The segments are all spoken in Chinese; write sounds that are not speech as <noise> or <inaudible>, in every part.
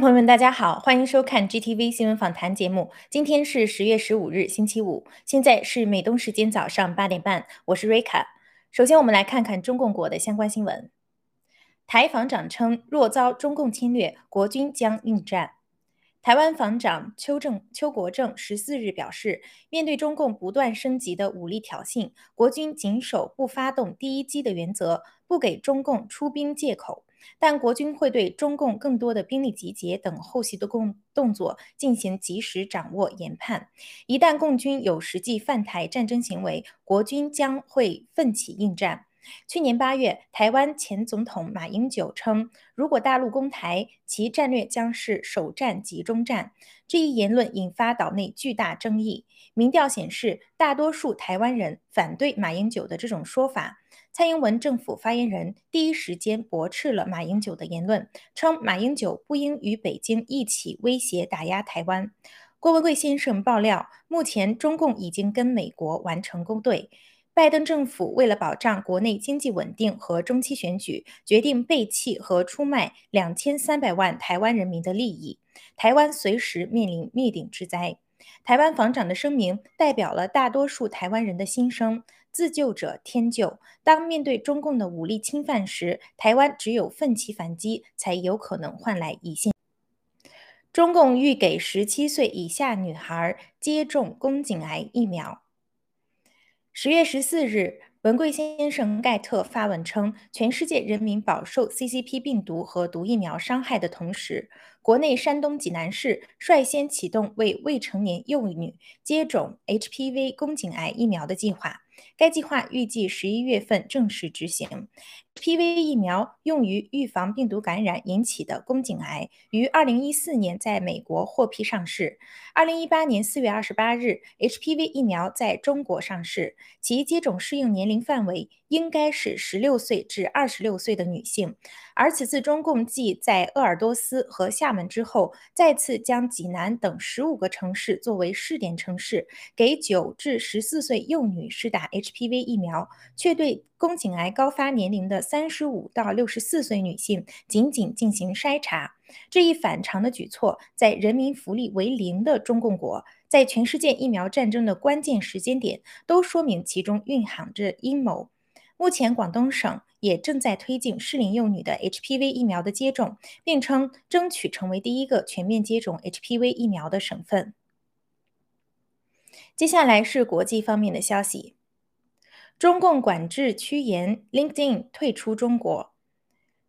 朋友们，大家好，欢迎收看 GTV 新闻访谈节目。今天是十月十五日，星期五，现在是美东时间早上八点半，我是瑞卡。首先，我们来看看中共国的相关新闻。台防长称，若遭中共侵略，国军将应战。台湾防长邱正邱国正十四日表示，面对中共不断升级的武力挑衅，国军谨守不发动第一击的原则，不给中共出兵借口。但国军会对中共更多的兵力集结等后续的动动作进行及时掌握研判。一旦共军有实际犯台战争行为，国军将会奋起应战。去年八月，台湾前总统马英九称，如果大陆攻台，其战略将是首战集中战。这一言论引发岛内巨大争议。民调显示，大多数台湾人反对马英九的这种说法。蔡英文政府发言人第一时间驳斥了马英九的言论，称马英九不应与北京一起威胁打压台湾。郭文贵先生爆料，目前中共已经跟美国完成勾兑。拜登政府为了保障国内经济稳定和中期选举，决定背弃和出卖两千三百万台湾人民的利益，台湾随时面临灭顶之灾。台湾防长的声明代表了大多数台湾人的心声：自救者天救。当面对中共的武力侵犯时，台湾只有奋起反击，才有可能换来一线。中共欲给十七岁以下女孩接种宫颈癌疫苗。十月十四日，文贵先生盖特发文称，全世界人民饱受 CCP 病毒和毒疫苗伤害的同时，国内山东济南市率先启动为未成年幼女接种 HPV 宫颈癌疫苗的计划。该计划预计十一月份正式执行。HPV 疫苗用于预防病毒感染引起的宫颈癌，于二零一四年在美国获批上市。二零一八年四月二十八日，HPV 疫苗在中国上市，其接种适应年龄范围应该是十六岁至二十六岁的女性。而此次中共继在鄂尔多斯和厦门之后，再次将济南等十五个城市作为试点城市，给九至十四岁幼女施打 HPV 疫苗，却对宫颈癌高发年龄的三十五到六十四岁女性仅仅进行筛查。这一反常的举措，在人民福利为零的中共国，在全世界疫苗战争的关键时间点，都说明其中蕴含着阴谋。目前，广东省也正在推进适龄幼女的 HPV 疫苗的接种，并称争取成为第一个全面接种 HPV 疫苗的省份。接下来是国际方面的消息：中共管制趋严，LinkedIn 退出中国。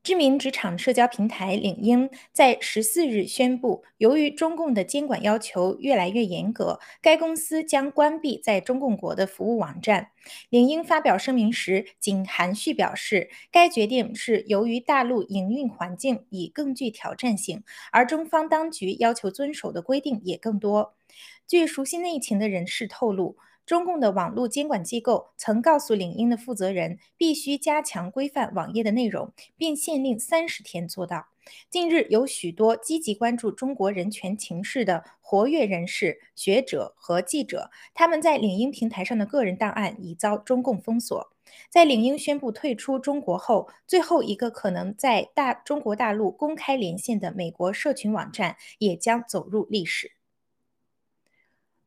知名职场社交平台领英在十四日宣布，由于中共的监管要求越来越严格，该公司将关闭在中共国的服务网站。领英发表声明时，仅含蓄表示，该决定是由于大陆营运环境已更具挑战性，而中方当局要求遵守的规定也更多。据熟悉内情的人士透露。中共的网络监管机构曾告诉领英的负责人，必须加强规范网页的内容，并限令三十天做到。近日，有许多积极关注中国人权情势的活跃人士、学者和记者，他们在领英平台上的个人档案已遭中共封锁。在领英宣布退出中国后，最后一个可能在大中国大陆公开连线的美国社群网站也将走入历史。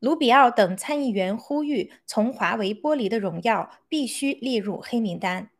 卢比奥等参议员呼吁，从华为剥离的荣耀必须列入黑名单。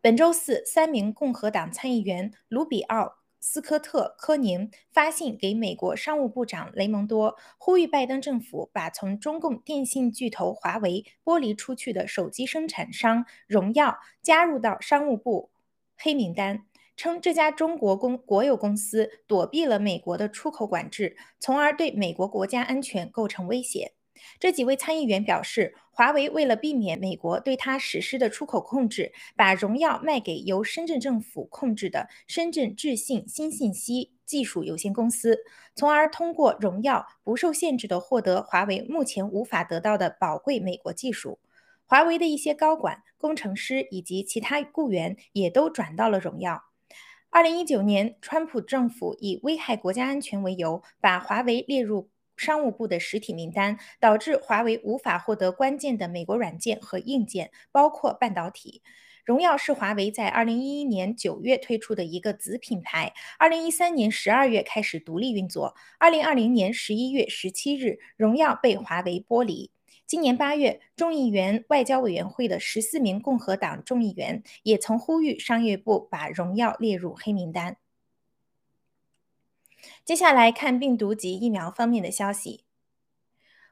本周四，三名共和党参议员卢比奥、斯科特、科宁发信给美国商务部长雷蒙多，呼吁拜登政府把从中共电信巨头华为剥离出去的手机生产商荣耀加入到商务部黑名单。称这家中国公国有公司躲避了美国的出口管制，从而对美国国家安全构成威胁。这几位参议员表示，华为为了避免美国对它实施的出口控制，把荣耀卖给由深圳政府控制的深圳智信新信息技术有限公司，从而通过荣耀不受限制地获得华为目前无法得到的宝贵美国技术。华为的一些高管、工程师以及其他雇员也都转到了荣耀。二零一九年，川普政府以危害国家安全为由，把华为列入商务部的实体名单，导致华为无法获得关键的美国软件和硬件，包括半导体。荣耀是华为在2011年9月推出的一个子品牌，2013年12月开始独立运作，2020年11月17日，荣耀被华为剥离。今年八月，众议员外交委员会的十四名共和党众议员也曾呼吁商业部把荣耀列入黑名单。接下来看病毒及疫苗方面的消息。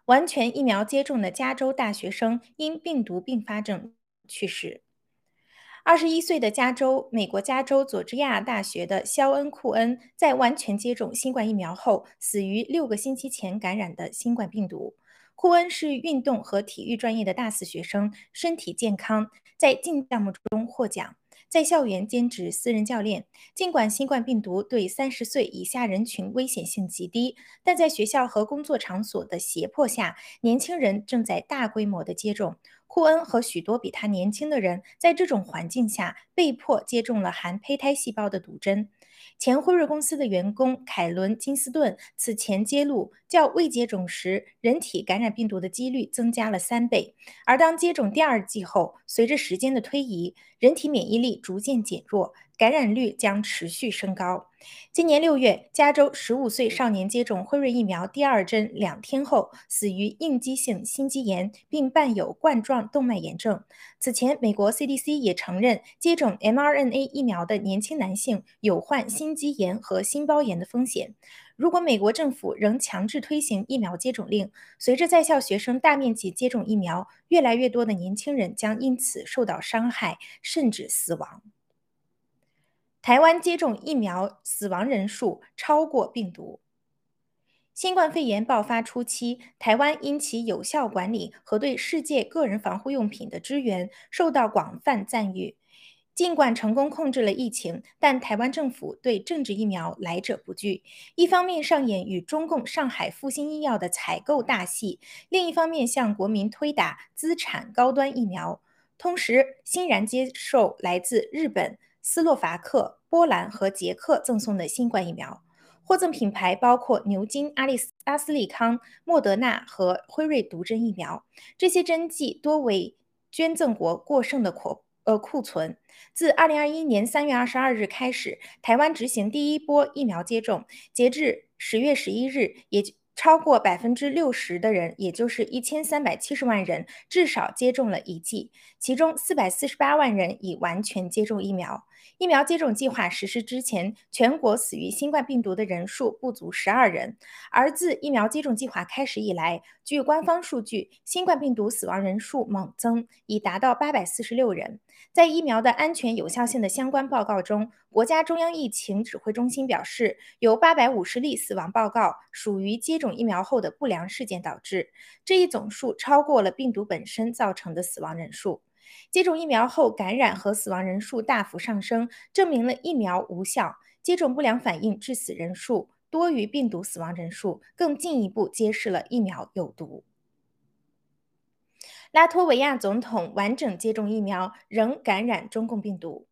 完全疫苗接种的加州大学生因病毒并发症去世。二十一岁的加州美国加州佐治亚大学的肖恩·库恩在完全接种新冠疫苗后，死于六个星期前感染的新冠病毒。库恩是运动和体育专业的大四学生，身体健康，在竞项目中获奖，在校园兼职私人教练。尽管新冠病毒对三十岁以下人群危险性极低，但在学校和工作场所的胁迫下，年轻人正在大规模的接种。库恩和许多比他年轻的人在这种环境下被迫接种了含胚胎细胞的毒针。前辉瑞公司的员工凯伦·金斯顿此前揭露，较未接种时，人体感染病毒的几率增加了三倍。而当接种第二剂后，随着时间的推移，人体免疫力逐渐减弱。感染率将持续升高。今年六月，加州十五岁少年接种辉瑞疫苗第二针两天后，死于应激性心肌炎，并伴有冠状动脉炎症。此前，美国 CDC 也承认，接种 mRNA 疫苗的年轻男性有患心肌炎和心包炎的风险。如果美国政府仍强制推行疫苗接种令，随着在校学生大面积接种疫苗，越来越多的年轻人将因此受到伤害，甚至死亡。台湾接种疫苗死亡人数超过病毒。新冠肺炎爆发初期，台湾因其有效管理和对世界个人防护用品的支援，受到广泛赞誉。尽管成功控制了疫情，但台湾政府对政治疫苗来者不拒，一方面上演与中共上海复星医药的采购大戏，另一方面向国民推打资产高端疫苗，同时欣然接受来自日本。斯洛伐克、波兰和捷克赠送的新冠疫苗，获赠品牌包括牛津、阿利斯、阿斯利康、莫德纳和辉瑞毒针疫苗。这些针剂多为捐赠国过剩的库呃库存。自二零二一年三月二十二日开始，台湾执行第一波疫苗接种，截至十月十一日，也超过百分之六十的人，也就是一千三百七十万人，至少接种了一剂，其中四百四十八万人已完全接种疫苗。疫苗接种计划实施之前，全国死于新冠病毒的人数不足十二人。而自疫苗接种计划开始以来，据官方数据，新冠病毒死亡人数猛增，已达到八百四十六人。在疫苗的安全有效性的相关报告中，国家中央疫情指挥中心表示，有八百五十例死亡报告属于接种疫苗后的不良事件导致，这一总数超过了病毒本身造成的死亡人数。接种疫苗后感染和死亡人数大幅上升，证明了疫苗无效。接种不良反应致死人数多于病毒死亡人数，更进一步揭示了疫苗有毒。拉脱维亚总统完整接种疫苗仍感染中共病毒。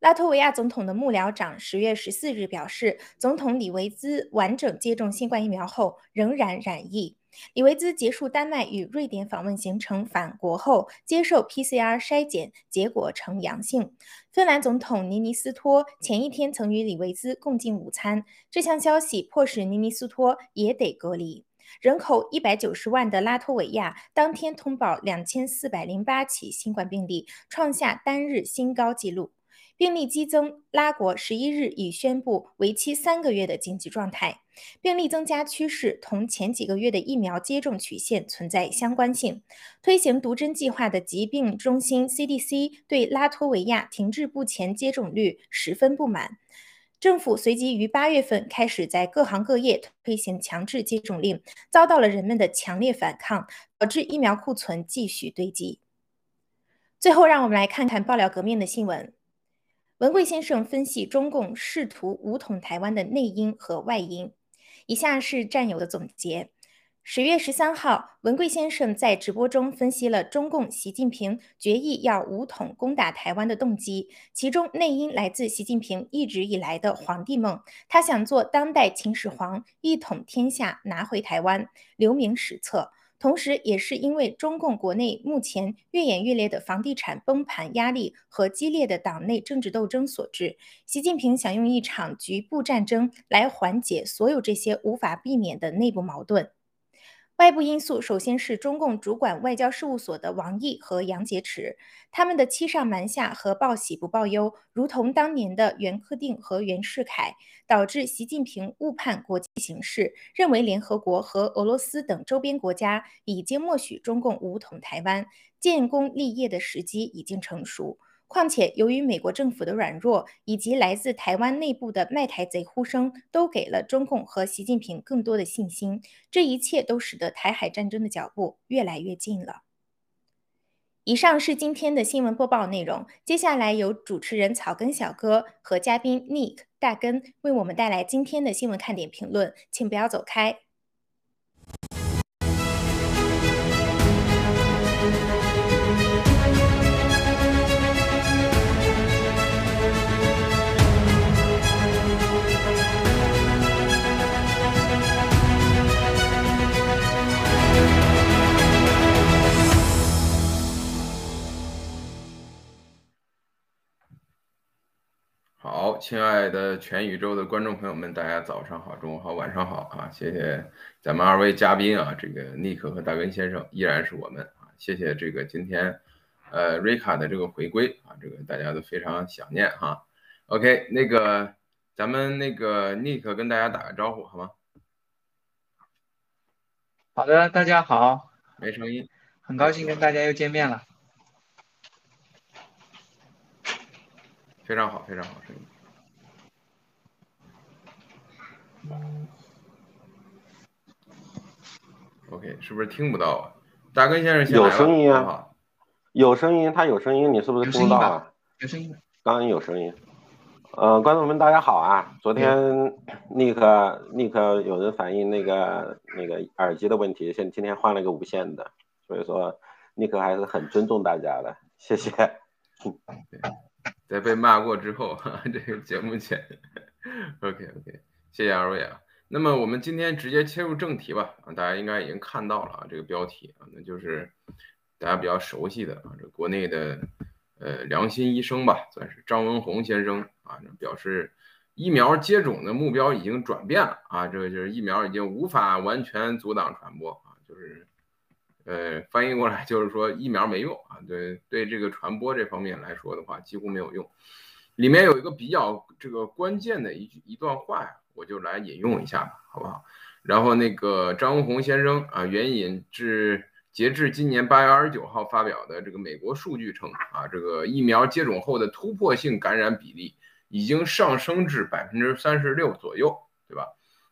拉脱维亚总统的幕僚长十月十四日表示，总统李维兹完整接种新冠疫苗后仍然染疫。李维兹结束丹麦与瑞典访问行程返国后，接受 PCR 筛检，结果呈阳性。芬兰总统尼尼斯托前一天曾与李维兹共进午餐，这项消息迫使尼尼斯托也得隔离。人口一百九十万的拉脱维亚当天通报两千四百零八起新冠病例，创下单日新高纪录。病例激增，拉国十一日已宣布为期三个月的紧急状态。病例增加趋势同前几个月的疫苗接种曲线存在相关性。推行毒针计划的疾病中心 CDC 对拉脱维亚停滞不前接种率十分不满。政府随即于八月份开始在各行各业推行强制接种令，遭到了人们的强烈反抗，导致疫苗库存继续堆积。最后，让我们来看看爆料革命的新闻。文贵先生分析中共试图武统台湾的内因和外因。以下是战友的总结：十月十三号，文贵先生在直播中分析了中共习近平决议要武统攻打台湾的动机，其中内因来自习近平一直以来的皇帝梦，他想做当代秦始皇，一统天下，拿回台湾，留名史册。同时也是因为中共国内目前愈演愈烈的房地产崩盘压力和激烈的党内政治斗争所致。习近平想用一场局部战争来缓解所有这些无法避免的内部矛盾。外部因素首先是中共主管外交事务所的王毅和杨洁篪，他们的欺上瞒下和报喜不报忧，如同当年的袁克定和袁世凯，导致习近平误判国际形势，认为联合国和俄罗斯等周边国家已经默许中共武统台湾，建功立业的时机已经成熟。况且，由于美国政府的软弱，以及来自台湾内部的卖台贼呼声，都给了中共和习近平更多的信心。这一切都使得台海战争的脚步越来越近了。以上是今天的新闻播报内容，接下来由主持人草根小哥和嘉宾 Nick 大根为我们带来今天的新闻看点评论，请不要走开。好，亲爱的全宇宙的观众朋友们，大家早上好，中午好，晚上好啊！谢谢咱们二位嘉宾啊，这个尼克和大根先生依然是我们啊，谢谢这个今天呃瑞卡的这个回归啊，这个大家都非常想念哈。OK，那个咱们那个尼克跟大家打个招呼好吗？好的，大家好。没声音。很高兴跟大家又见面了。非常好，非常好，声音。OK，是不是听不到啊？大根先生有声音啊，有声音，他有声音，你是不是听不到啊？有声音。刚刚有声音。呃，观众们大家好啊！昨天那个那个有人反映那个那个耳机的问题，现今天换了个无线的，所以说尼克还是很尊重大家的，谢谢。在被骂过之后，哈 <laughs> 这个节目前，OK OK，谢谢二位啊。那么我们今天直接切入正题吧。啊，大家应该已经看到了啊，这个标题啊，那就是大家比较熟悉的啊，这国内的呃良心医生吧，算是张文宏先生啊，表示疫苗接种的目标已经转变了啊，这个就是疫苗已经无法完全阻挡传播啊，就是。呃，翻译过来就是说疫苗没用啊，对对，这个传播这方面来说的话，几乎没有用。里面有一个比较这个关键的一句一段话呀，我就来引用一下吧，好不好？然后那个张文宏先生啊，援引至截至今年八月二十九号发表的这个美国数据称啊，这个疫苗接种后的突破性感染比例已经上升至百分之三十六左右，对吧？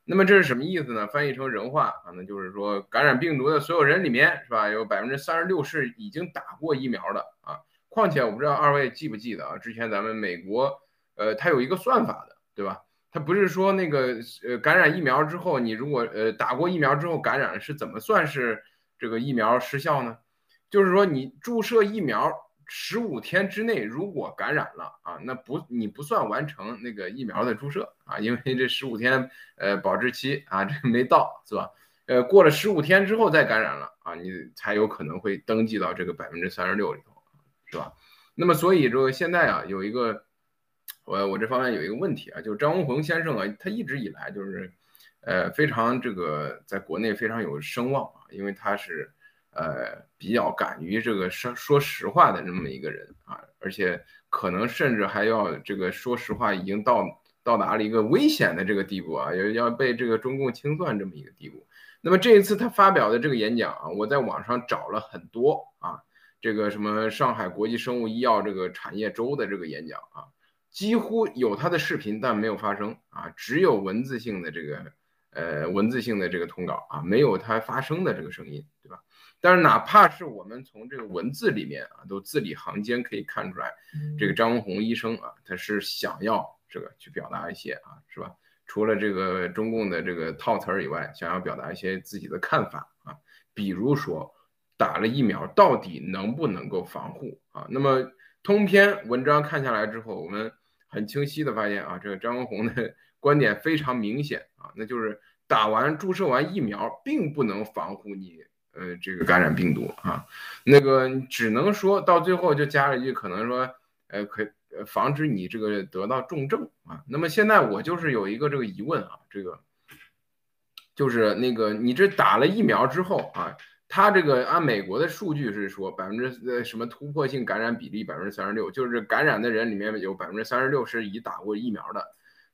那么这是什么意思呢？翻译成人话啊，那就是说感染病毒的所有人里面，是吧？有百分之三十六是已经打过疫苗的啊。况且我不知道二位记不记得啊，之前咱们美国，呃，它有一个算法的，对吧？它不是说那个呃感染疫苗之后，你如果呃打过疫苗之后感染是怎么算是这个疫苗失效呢？就是说你注射疫苗。十五天之内如果感染了啊，那不你不算完成那个疫苗的注射啊，因为这十五天呃保质期啊这没到是吧？呃过了十五天之后再感染了啊，你才有可能会登记到这个百分之三十六里头，是吧？那么所以说现在啊有一个我我这方面有一个问题啊，就是张文宏先生啊，他一直以来就是呃非常这个在国内非常有声望啊，因为他是。呃，比较敢于这个说说实话的这么一个人啊，而且可能甚至还要这个说实话，已经到到达了一个危险的这个地步啊，要要被这个中共清算这么一个地步。那么这一次他发表的这个演讲啊，我在网上找了很多啊，这个什么上海国际生物医药这个产业周的这个演讲啊，几乎有他的视频，但没有发声啊，只有文字性的这个呃文字性的这个通稿啊，没有它发声的这个声音，对吧？但是哪怕是我们从这个文字里面啊，都字里行间可以看出来，这个张文宏医生啊，他是想要这个去表达一些啊，是吧？除了这个中共的这个套词儿以外，想要表达一些自己的看法啊，比如说打了疫苗到底能不能够防护啊？那么通篇文章看下来之后，我们很清晰的发现啊，这个张文宏的 <laughs> 观点非常明显那就是打完注射完疫苗并不能防护你。呃这个感染病毒啊，那个只能说到最后就加了一句，可能说呃可防止你这个得到重症啊。那么现在我就是有一个这个疑问啊，这个就是那个你这打了疫苗之后啊。他这个按美国的数据是说百分之呃什么突破性感染比例百分之三十六，就是感染的人里面有百分之三十六是已打过疫苗的，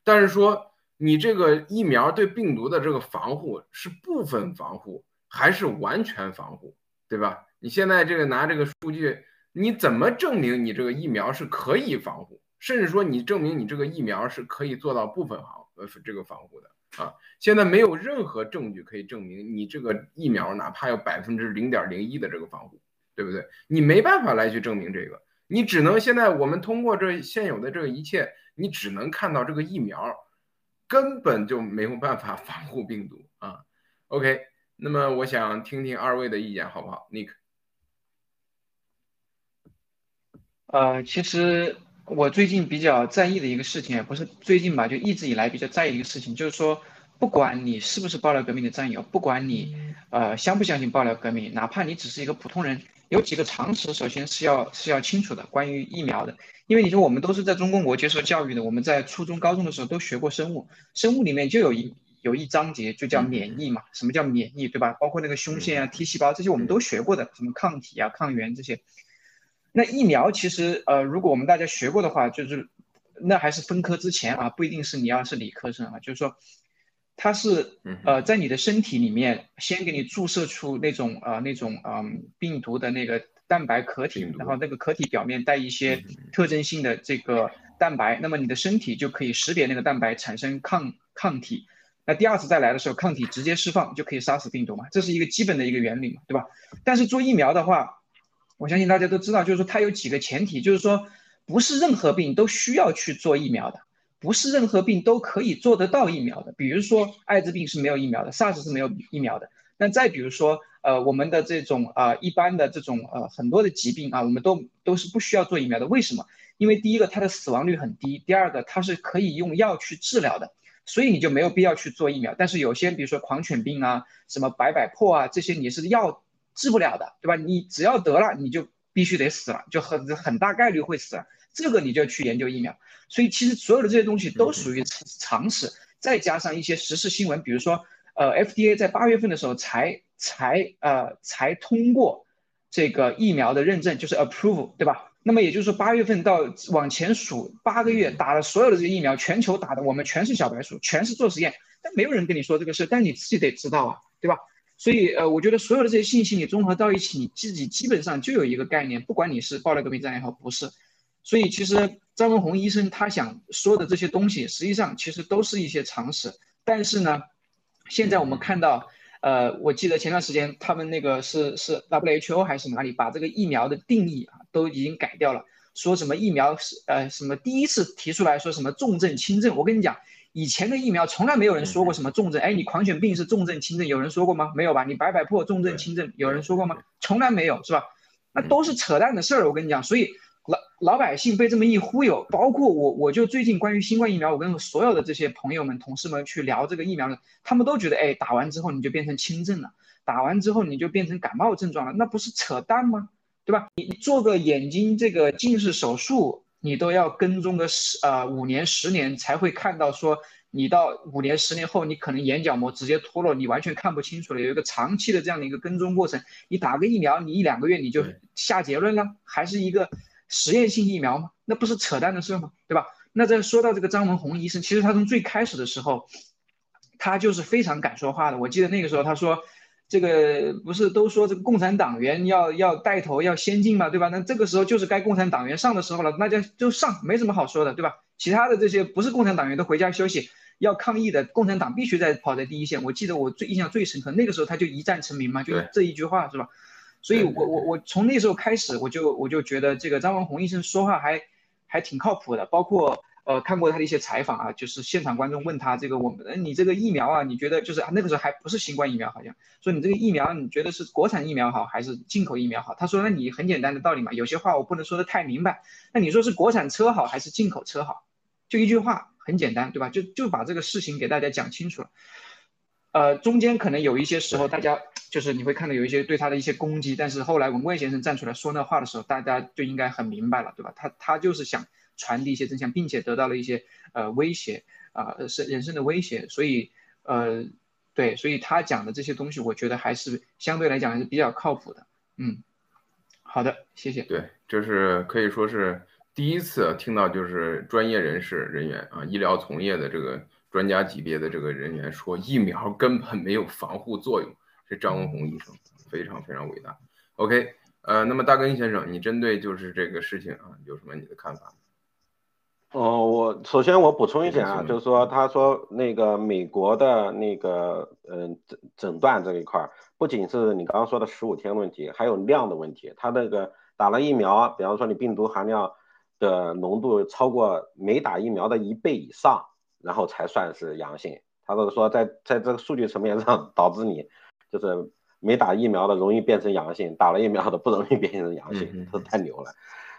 但是说你这个疫苗对病毒的这个防护是部分防护还是完全防护，对吧？你现在这个拿这个数据，你怎么证明你这个疫苗是可以防护，甚至说你证明你这个疫苗是可以做到部分防呃这个防护的？啊，现在没有任何证据可以证明你这个疫苗哪怕有百分之零点零一的这个防护，对不对？你没办法来去证明这个，你只能现在我们通过这现有的这个一切，你只能看到这个疫苗根本就没有办法防护病毒啊。OK，那么我想听听二位的意见好不好？Nick，呃，其实。我最近比较在意的一个事情，也不是最近吧，就一直以来比较在意一个事情，就是说，不管你是不是爆料革命的战友，不管你呃相不相信爆料革命，哪怕你只是一个普通人，有几个常识，首先是要是要清楚的，关于疫苗的，因为你说我们都是在中共国接受教育的，我们在初中、高中的时候都学过生物，生物里面就有一有一章节就叫免疫嘛，什么叫免疫，对吧？包括那个胸腺啊、T 细胞这些我们都学过的，什么抗体啊、抗原这些。那疫苗其实，呃，如果我们大家学过的话，就是那还是分科之前啊，不一定是你要是理科生啊，就是说，它是呃在你的身体里面先给你注射出那种呃那种嗯病毒的那个蛋白壳体，然后那个壳体表面带一些特征性的这个蛋白，那么你的身体就可以识别那个蛋白产生抗抗体，那第二次再来的时候，抗体直接释放就可以杀死病毒嘛，这是一个基本的一个原理嘛，对吧？但是做疫苗的话。我相信大家都知道，就是说它有几个前提，就是说不是任何病都需要去做疫苗的，不是任何病都可以做得到疫苗的。比如说艾滋病是没有疫苗的，SARS 是没有疫苗的。那再比如说，呃，我们的这种啊一般的这种呃很多的疾病啊，我们都都是不需要做疫苗的。为什么？因为第一个它的死亡率很低，第二个它是可以用药去治疗的，所以你就没有必要去做疫苗。但是有些比如说狂犬病啊，什么白百破啊，这些你是药。治不了的，对吧？你只要得了，你就必须得死了，就很很大概率会死了。这个你就要去研究疫苗。所以其实所有的这些东西都属于常识，再加上一些时事新闻，比如说，呃，FDA 在八月份的时候才才呃才通过这个疫苗的认证，就是 approve，对吧？那么也就是说八月份到往前数八个月，打了所有的这些疫苗，全球打的，我们全是小白鼠，全是做实验，但没有人跟你说这个事，但你自己得知道啊，对吧？所以，呃，我觉得所有的这些信息你综合到一起，你自己基本上就有一个概念，不管你是爆了革命战也好，不是。所以，其实张文宏医生他想说的这些东西，实际上其实都是一些常识。但是呢，现在我们看到，呃，我记得前段时间他们那个是是 WHO 还是哪里把这个疫苗的定义啊都已经改掉了，说什么疫苗是呃什么第一次提出来说什么重症轻症，我跟你讲。以前的疫苗从来没有人说过什么重症，哎，你狂犬病是重症轻症，有人说过吗？没有吧？你白百破重症轻症，有人说过吗？从来没有，是吧？那都是扯淡的事儿，我跟你讲。所以老老百姓被这么一忽悠，包括我，我就最近关于新冠疫苗，我跟所有的这些朋友们、同事们去聊这个疫苗的，他们都觉得，哎，打完之后你就变成轻症了，打完之后你就变成感冒症状了，那不是扯淡吗？对吧？你做个眼睛这个近视手术。你都要跟踪个十呃五年十年才会看到说你到五年十年后你可能眼角膜直接脱落，你完全看不清楚了，有一个长期的这样的一个跟踪过程。你打个疫苗，你一两个月你就下结论了，还是一个实验性疫苗吗？那不是扯淡的事吗？对吧？那再说到这个张文宏医生，其实他从最开始的时候，他就是非常敢说话的。我记得那个时候他说。这个不是都说这个共产党员要要带头要先进嘛，对吧？那这个时候就是该共产党员上的时候了，那就就上，没什么好说的，对吧？其他的这些不是共产党员都回家休息，要抗议的共产党必须在跑在第一线。我记得我最印象最深刻，那个时候他就一战成名嘛，就这一句话是吧？所以我我我从那时候开始，我就我就觉得这个张文宏医生说话还还挺靠谱的，包括。呃，看过他的一些采访啊，就是现场观众问他这个我们，你这个疫苗啊，你觉得就是那个时候还不是新冠疫苗，好像说你这个疫苗，你觉得是国产疫苗好还是进口疫苗好？他说，那你很简单的道理嘛，有些话我不能说的太明白。那你说是国产车好还是进口车好？就一句话，很简单，对吧？就就把这个事情给大家讲清楚了。呃，中间可能有一些时候大家就是你会看到有一些对他的一些攻击，但是后来文贵先生站出来说那话的时候，大家就应该很明白了，对吧？他他就是想传递一些真相，并且得到了一些呃威胁啊，是人生的威胁，所以呃对，所以他讲的这些东西，我觉得还是相对来讲还是比较靠谱的。嗯，好的，谢谢。对，这是可以说是第一次听到，就是专业人士人员啊，医疗从业的这个专家级别的这个人员说疫苗根本没有防护作用。是张文宏医生，非常非常伟大。OK，呃，那么大根先生，你针对就是这个事情啊，有什么你的看法？哦，我首先我补充一点啊，就是说他说那个美国的那个嗯诊诊断这一块，不仅是你刚刚说的十五天问题，还有量的问题。他那个打了疫苗，比方说你病毒含量的浓度超过没打疫苗的一倍以上，然后才算是阳性。他都是说在在这个数据层面上导致你。就是没打疫苗的容易变成阳性，打了疫苗的不容易变成阳性，这太牛了。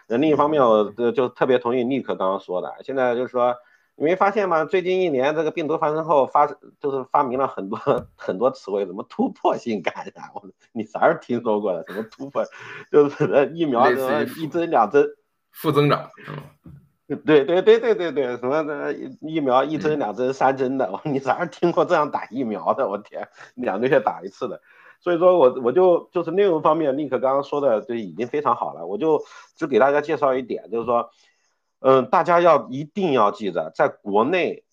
那另一方面，我就特别同意尼克刚刚说的，现在就是说，你没发现吗？最近一年这个病毒发生后发，就是发明了很多很多词汇，什么突破性感染，我你啥时候听说过的？什么突破？就是疫苗一针两针负增长。对对对对对对，什么的疫苗一针两针三针的，<laughs> 你咋时听过这样打疫苗的？我天，两个月打一次的，所以说我我就就是内容方面，立刻刚刚说的就已经非常好了，我就只给大家介绍一点，就是说，嗯，大家要一定要记着，在国内，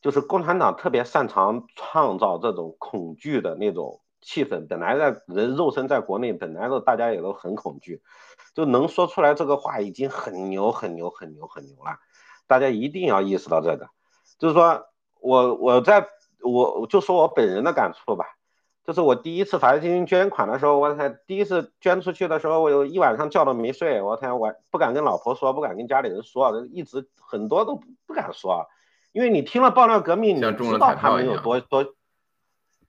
就是共产党特别擅长创造这种恐惧的那种气氛，本来在人肉身在国内，本来都大家也都很恐惧。就能说出来这个话已经很牛很牛很牛很牛了，大家一定要意识到这个。就是说我我在我就说我本人的感触吧，就是我第一次法律基金捐款的时候，我才第一次捐出去的时候，我有一晚上觉都没睡，我天，我不敢跟老婆说，不敢跟家里人说，一直很多都不敢说，因为你听了爆料革命，你知道他们有多多，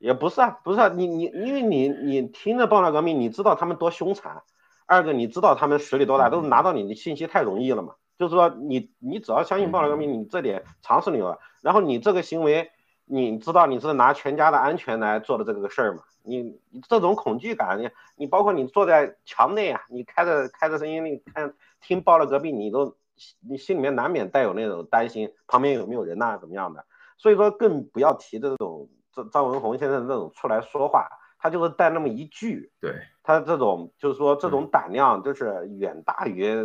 也不是啊，不是啊，你你因为你你听着爆料革命，你知道他们多凶残。二个，你知道他们实力多大，都是拿到你的信息太容易了嘛？就是说，你你只要相信爆料革命，你这点常识你有了，然后你这个行为，你知道你是拿全家的安全来做的这个事儿嘛？你你这种恐惧感，你你包括你坐在墙内啊，你开着开着声音，你看听爆料革命，你都你心里面难免带有那种担心，旁边有没有人呐，怎么样的？所以说，更不要提这种张张文宏现在这种出来说话。他就是带那么一句，对他这种就是说这种胆量，就是远大于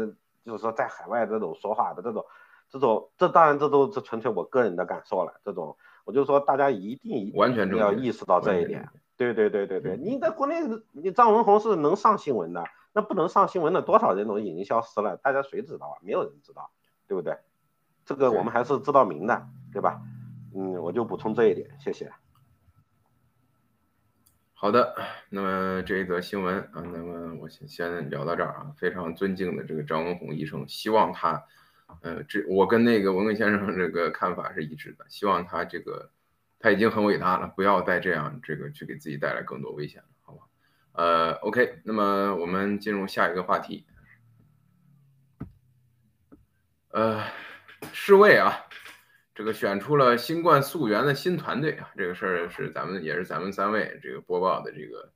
就是说在海外这种说话的这种这种，这当然这都是纯粹我个人的感受了。这种我就说大家一定完全要意识到这一点。对对对对对，你在国内你张文宏是能上新闻的，那不能上新闻的多少人都已经消失了，大家谁知道啊？没有人知道，对不对？这个我们还是知道明的，对吧？嗯，我就补充这一点，谢谢。好的，那么这一则新闻啊，那么我先先聊到这儿啊。非常尊敬的这个张文宏医生，希望他，呃，这我跟那个文贵先生这个看法是一致的，希望他这个他已经很伟大了，不要再这样这个去给自己带来更多危险了，好吧？呃，OK，那么我们进入下一个话题，呃，世卫啊。这个选出了新冠溯源的新团队啊，这个事儿是咱们也是咱们三位这个播报的这个，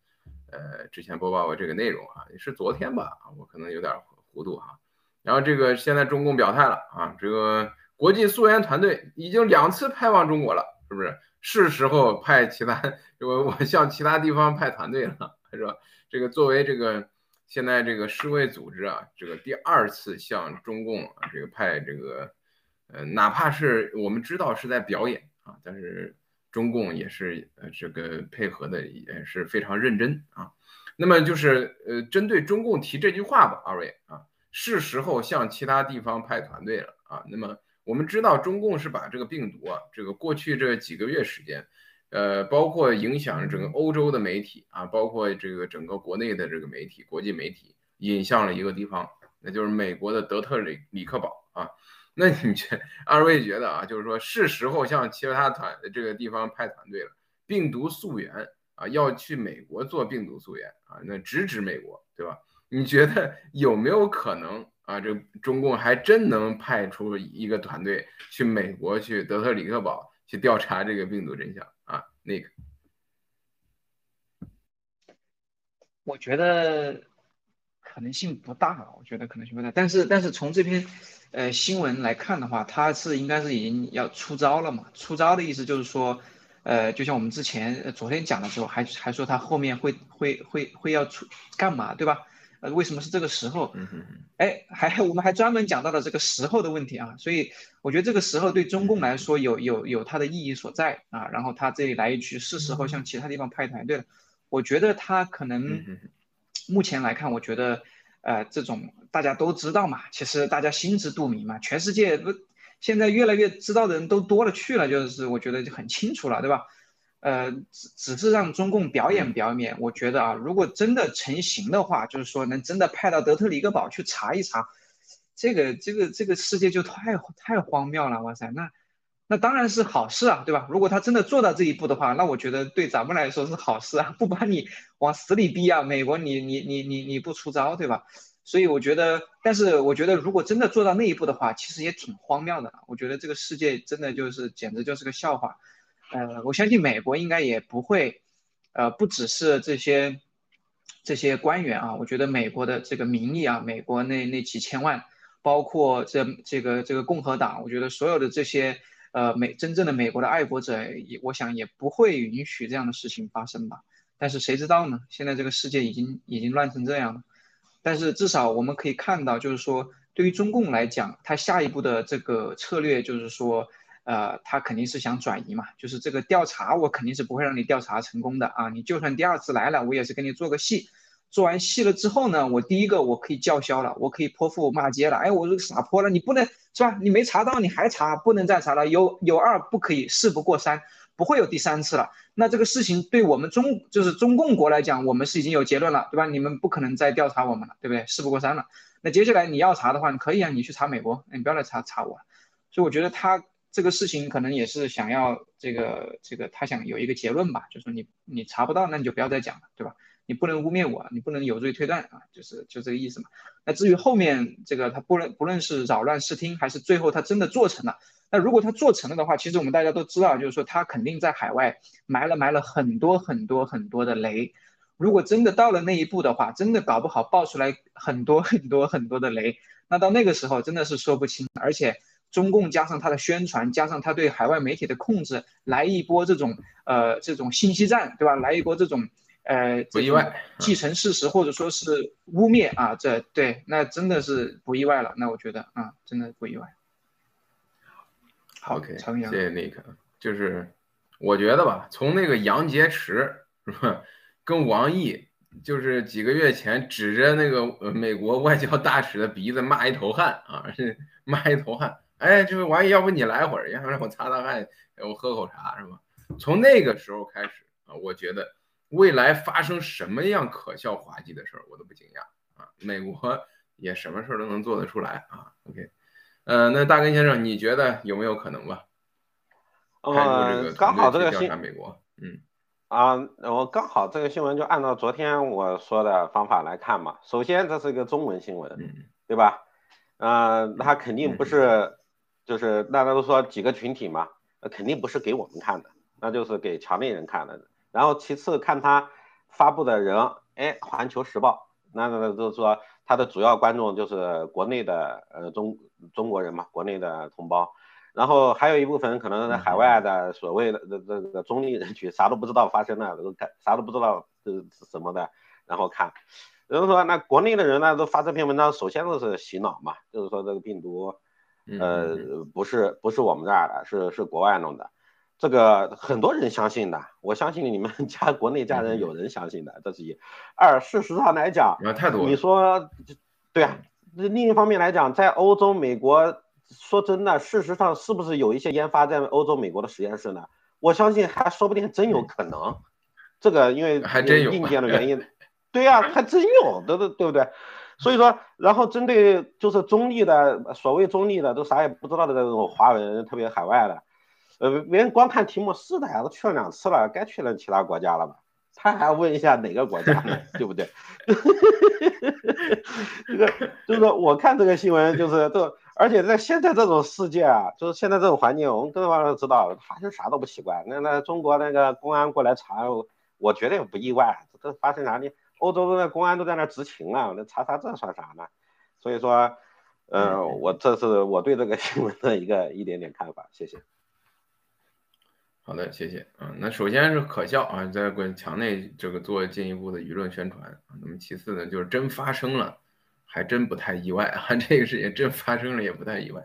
呃，之前播报过这个内容啊，也是昨天吧啊，我可能有点糊涂哈。然后这个现在中共表态了啊，这个国际溯源团队已经两次派往中国了，是不是？是时候派其他我我向其他地方派团队了，是吧？这个作为这个现在这个世卫组织啊，这个第二次向中共啊这个派这个。呃，哪怕是我们知道是在表演啊，但是中共也是呃这个配合的也是非常认真啊。那么就是呃针对中共提这句话吧，二位啊，是时候向其他地方派团队了啊。那么我们知道中共是把这个病毒啊，这个过去这几个月时间，呃，包括影响整个欧洲的媒体啊，包括这个整个国内的这个媒体、国际媒体引向了一个地方，那就是美国的德特里里克堡啊。那你觉二位觉得啊，就是说是时候向其他团这个地方派团队了，病毒溯源啊，要去美国做病毒溯源啊，那直指美国，对吧？你觉得有没有可能啊？这中共还真能派出一个团队去美国去德特里克堡去调查这个病毒真相啊？那个，我觉得可能性不大，我觉得可能性不大。但是但是从这篇呃新闻来看的话，他是应该是已经要出招了嘛？出招的意思就是说，呃，就像我们之前昨天讲的时候，还还说他后面会会会会要出干嘛，对吧？呃，为什么是这个时候？哎，还我们还专门讲到了这个时候的问题啊，所以我觉得这个时候对中共来说有有有它的意义所在啊。然后他这里来一句是时候向其他地方派团队了，我觉得他可能目前来看，我觉得呃这种大家都知道嘛，其实大家心知肚明嘛，全世界不现在越来越知道的人都多了去了，就是我觉得就很清楚了，对吧？呃，只只是让中共表演表演。我觉得啊，如果真的成型的话，就是说能真的派到德特里克堡去查一查，这个这个这个世界就太太荒谬了。哇塞，那那当然是好事啊，对吧？如果他真的做到这一步的话，那我觉得对咱们来说是好事啊，不把你往死里逼啊，美国你你你你你不出招，对吧？所以我觉得，但是我觉得如果真的做到那一步的话，其实也挺荒谬的。我觉得这个世界真的就是简直就是个笑话。呃，我相信美国应该也不会，呃，不只是这些这些官员啊，我觉得美国的这个民意啊，美国那那几千万，包括这这个这个共和党，我觉得所有的这些呃美真正的美国的爱国者，也我想也不会允许这样的事情发生吧。但是谁知道呢？现在这个世界已经已经乱成这样了。但是至少我们可以看到，就是说对于中共来讲，他下一步的这个策略就是说。呃，他肯定是想转移嘛，就是这个调查，我肯定是不会让你调查成功的啊！你就算第二次来了，我也是给你做个戏，做完戏了之后呢，我第一个我可以叫嚣了，我可以泼妇骂街了，哎，我这个撒泼了，你不能是吧？你没查到，你还查，不能再查了，有有二不可以，事不过三，不会有第三次了。那这个事情对我们中就是中共国来讲，我们是已经有结论了，对吧？你们不可能再调查我们了，对不对？事不过三了。那接下来你要查的话，你可以啊，你去查美国，你不要来查查我。所以我觉得他。这个事情可能也是想要这个这个，他想有一个结论吧，就说你你查不到，那你就不要再讲了，对吧？你不能污蔑我，你不能有罪推断啊，就是就这个意思嘛。那至于后面这个他不论不论是扰乱视听，还是最后他真的做成了，那如果他做成了的话，其实我们大家都知道，就是说他肯定在海外埋了埋了很多很多很多的雷。如果真的到了那一步的话，真的搞不好爆出来很多很多很多的雷，那到那个时候真的是说不清，而且。中共加上他的宣传，加上他对海外媒体的控制，来一波这种呃这种信息战，对吧？来一波这种呃不意外继承事实或者说是污蔑啊，这对那真的是不意外了。那我觉得啊，真的不意外。好，OK，谢谢 Nick。就是我觉得吧，从那个杨洁篪是吧，跟王毅就是几个月前指着那个美国外交大使的鼻子骂一头汗啊，是骂一头汗。哎，就是王毅，要不你来会儿，要不让我擦擦汗，我喝口茶，是吧？从那个时候开始啊，我觉得未来发生什么样可笑滑稽的事儿，我都不惊讶啊。美国 <laughs> 也什么事儿都能做得出来啊。OK，呃，那大根先生，你觉得有没有可能吧？呃，刚好这个新美国，嗯，啊，我刚好这个新闻就按照昨天我说的方法来看嘛。首先，这是一个中文新闻，对吧？嗯，它肯定不是。就是大家都说几个群体嘛，那肯定不是给我们看的，那就是给墙内人看的。然后其次看他发布的人，哎，《环球时报》，那那就是说他的主要观众就是国内的呃中中国人嘛，国内的同胞。然后还有一部分可能在海外的所谓的这这个中立人群，啥都不知道发生了，都看啥都不知道是什么的，然后看。然后说那国内的人呢，都发这篇文章，首先都是洗脑嘛，就是说这个病毒。呃，不是不是我们这儿的，是是国外弄的，这个很多人相信的，我相信你们 <laughs> 家国内家人有人相信的，这是一。二，事实上来讲，太多。你说，对啊，另一方面来讲，在欧洲、美国，说真的，事实上是不是有一些研发在欧洲、美国的实验室呢？我相信还说不定真有可能。这个因为还真有硬件的原因，<laughs> 对呀，还真有，对对对不对？所以说，然后针对就是中立的，所谓中立的都啥也不知道的那种华人，特别海外的，呃，别人光看题目是的呀，都去了两次了，该去了其他国家了吧？他还要问一下哪个国家呢？<laughs> 对不对？<laughs> 这个就是说，我看这个新闻就是这，而且在现在这种世界啊，就是现在这种环境，我们各方都知道，发生啥都不奇怪。那那中国那个公安过来查，我绝对不意外。这发生啥呢？欧洲的公安都在那执勤了，那查查这算啥呢？所以说，呃，我这是我对这个新闻的一个一点点看法，谢谢。好的，谢谢。嗯，那首先是可笑啊，在国墙内这个做进一步的舆论宣传。那么其次呢，就是真发生了，还真不太意外啊。<laughs> 这个事情真发生了也不太意外，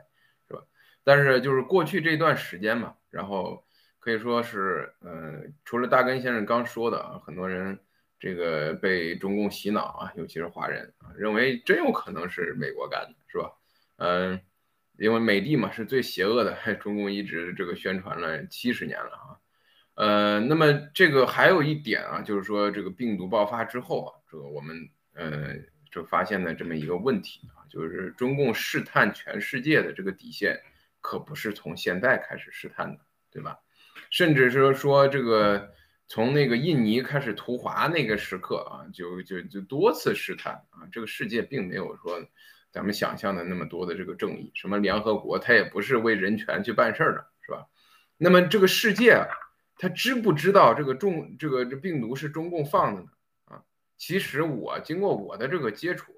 是吧？但是就是过去这段时间嘛，然后可以说是，呃，除了大根先生刚说的啊，很多人这个被中共洗脑啊，尤其是华人啊，认为真有可能是美国干的，是吧？嗯。因为美帝嘛是最邪恶的，<laughs> 中共一直这个宣传了七十年了啊，呃，那么这个还有一点啊，就是说这个病毒爆发之后啊，这个我们呃就发现了这么一个问题啊，就是中共试探全世界的这个底线，可不是从现在开始试探的，对吧？甚至是说这个从那个印尼开始图华那个时刻啊，就就就多次试探啊，这个世界并没有说。咱们想象的那么多的这个正义，什么联合国，它也不是为人权去办事儿的，是吧？那么这个世界啊，它知不知道这个中这个这病毒是中共放的呢？啊，其实我经过我的这个接触，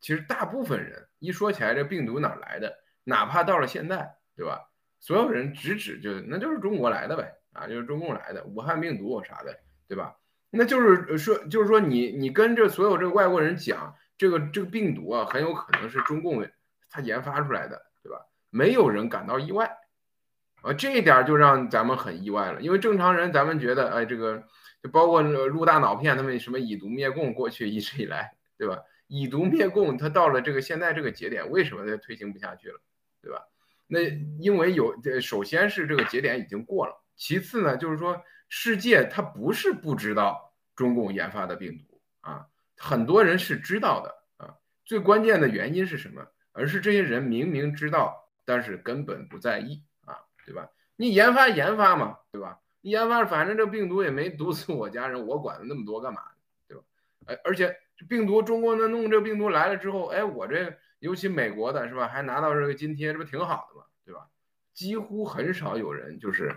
其实大部分人一说起来这病毒哪来的，哪怕到了现在，对吧？所有人直指就那就是中国来的呗，啊，就是中共来的武汉病毒啥的，对吧？那就是说就是说你你跟这所有这个外国人讲。这个这个病毒啊，很有可能是中共他研发出来的，对吧？没有人感到意外，啊，这一点就让咱们很意外了。因为正常人，咱们觉得，哎，这个就包括录大脑片，他们什么以毒灭共，过去一直以来，对吧？以毒灭共，他到了这个现在这个节点，为什么他推行不下去了，对吧？那因为有，首先是这个节点已经过了，其次呢，就是说世界它不是不知道中共研发的病毒啊。很多人是知道的啊，最关键的原因是什么？而是这些人明明知道，但是根本不在意啊，对吧？你研发研发嘛，对吧？你研发，反正这病毒也没毒死我家人，我管那么多干嘛？对吧？哎，而且这病毒，中国那弄这病毒来了之后，哎，我这尤其美国的是吧，还拿到这个津贴，这不挺好的嘛？对吧？几乎很少有人就是。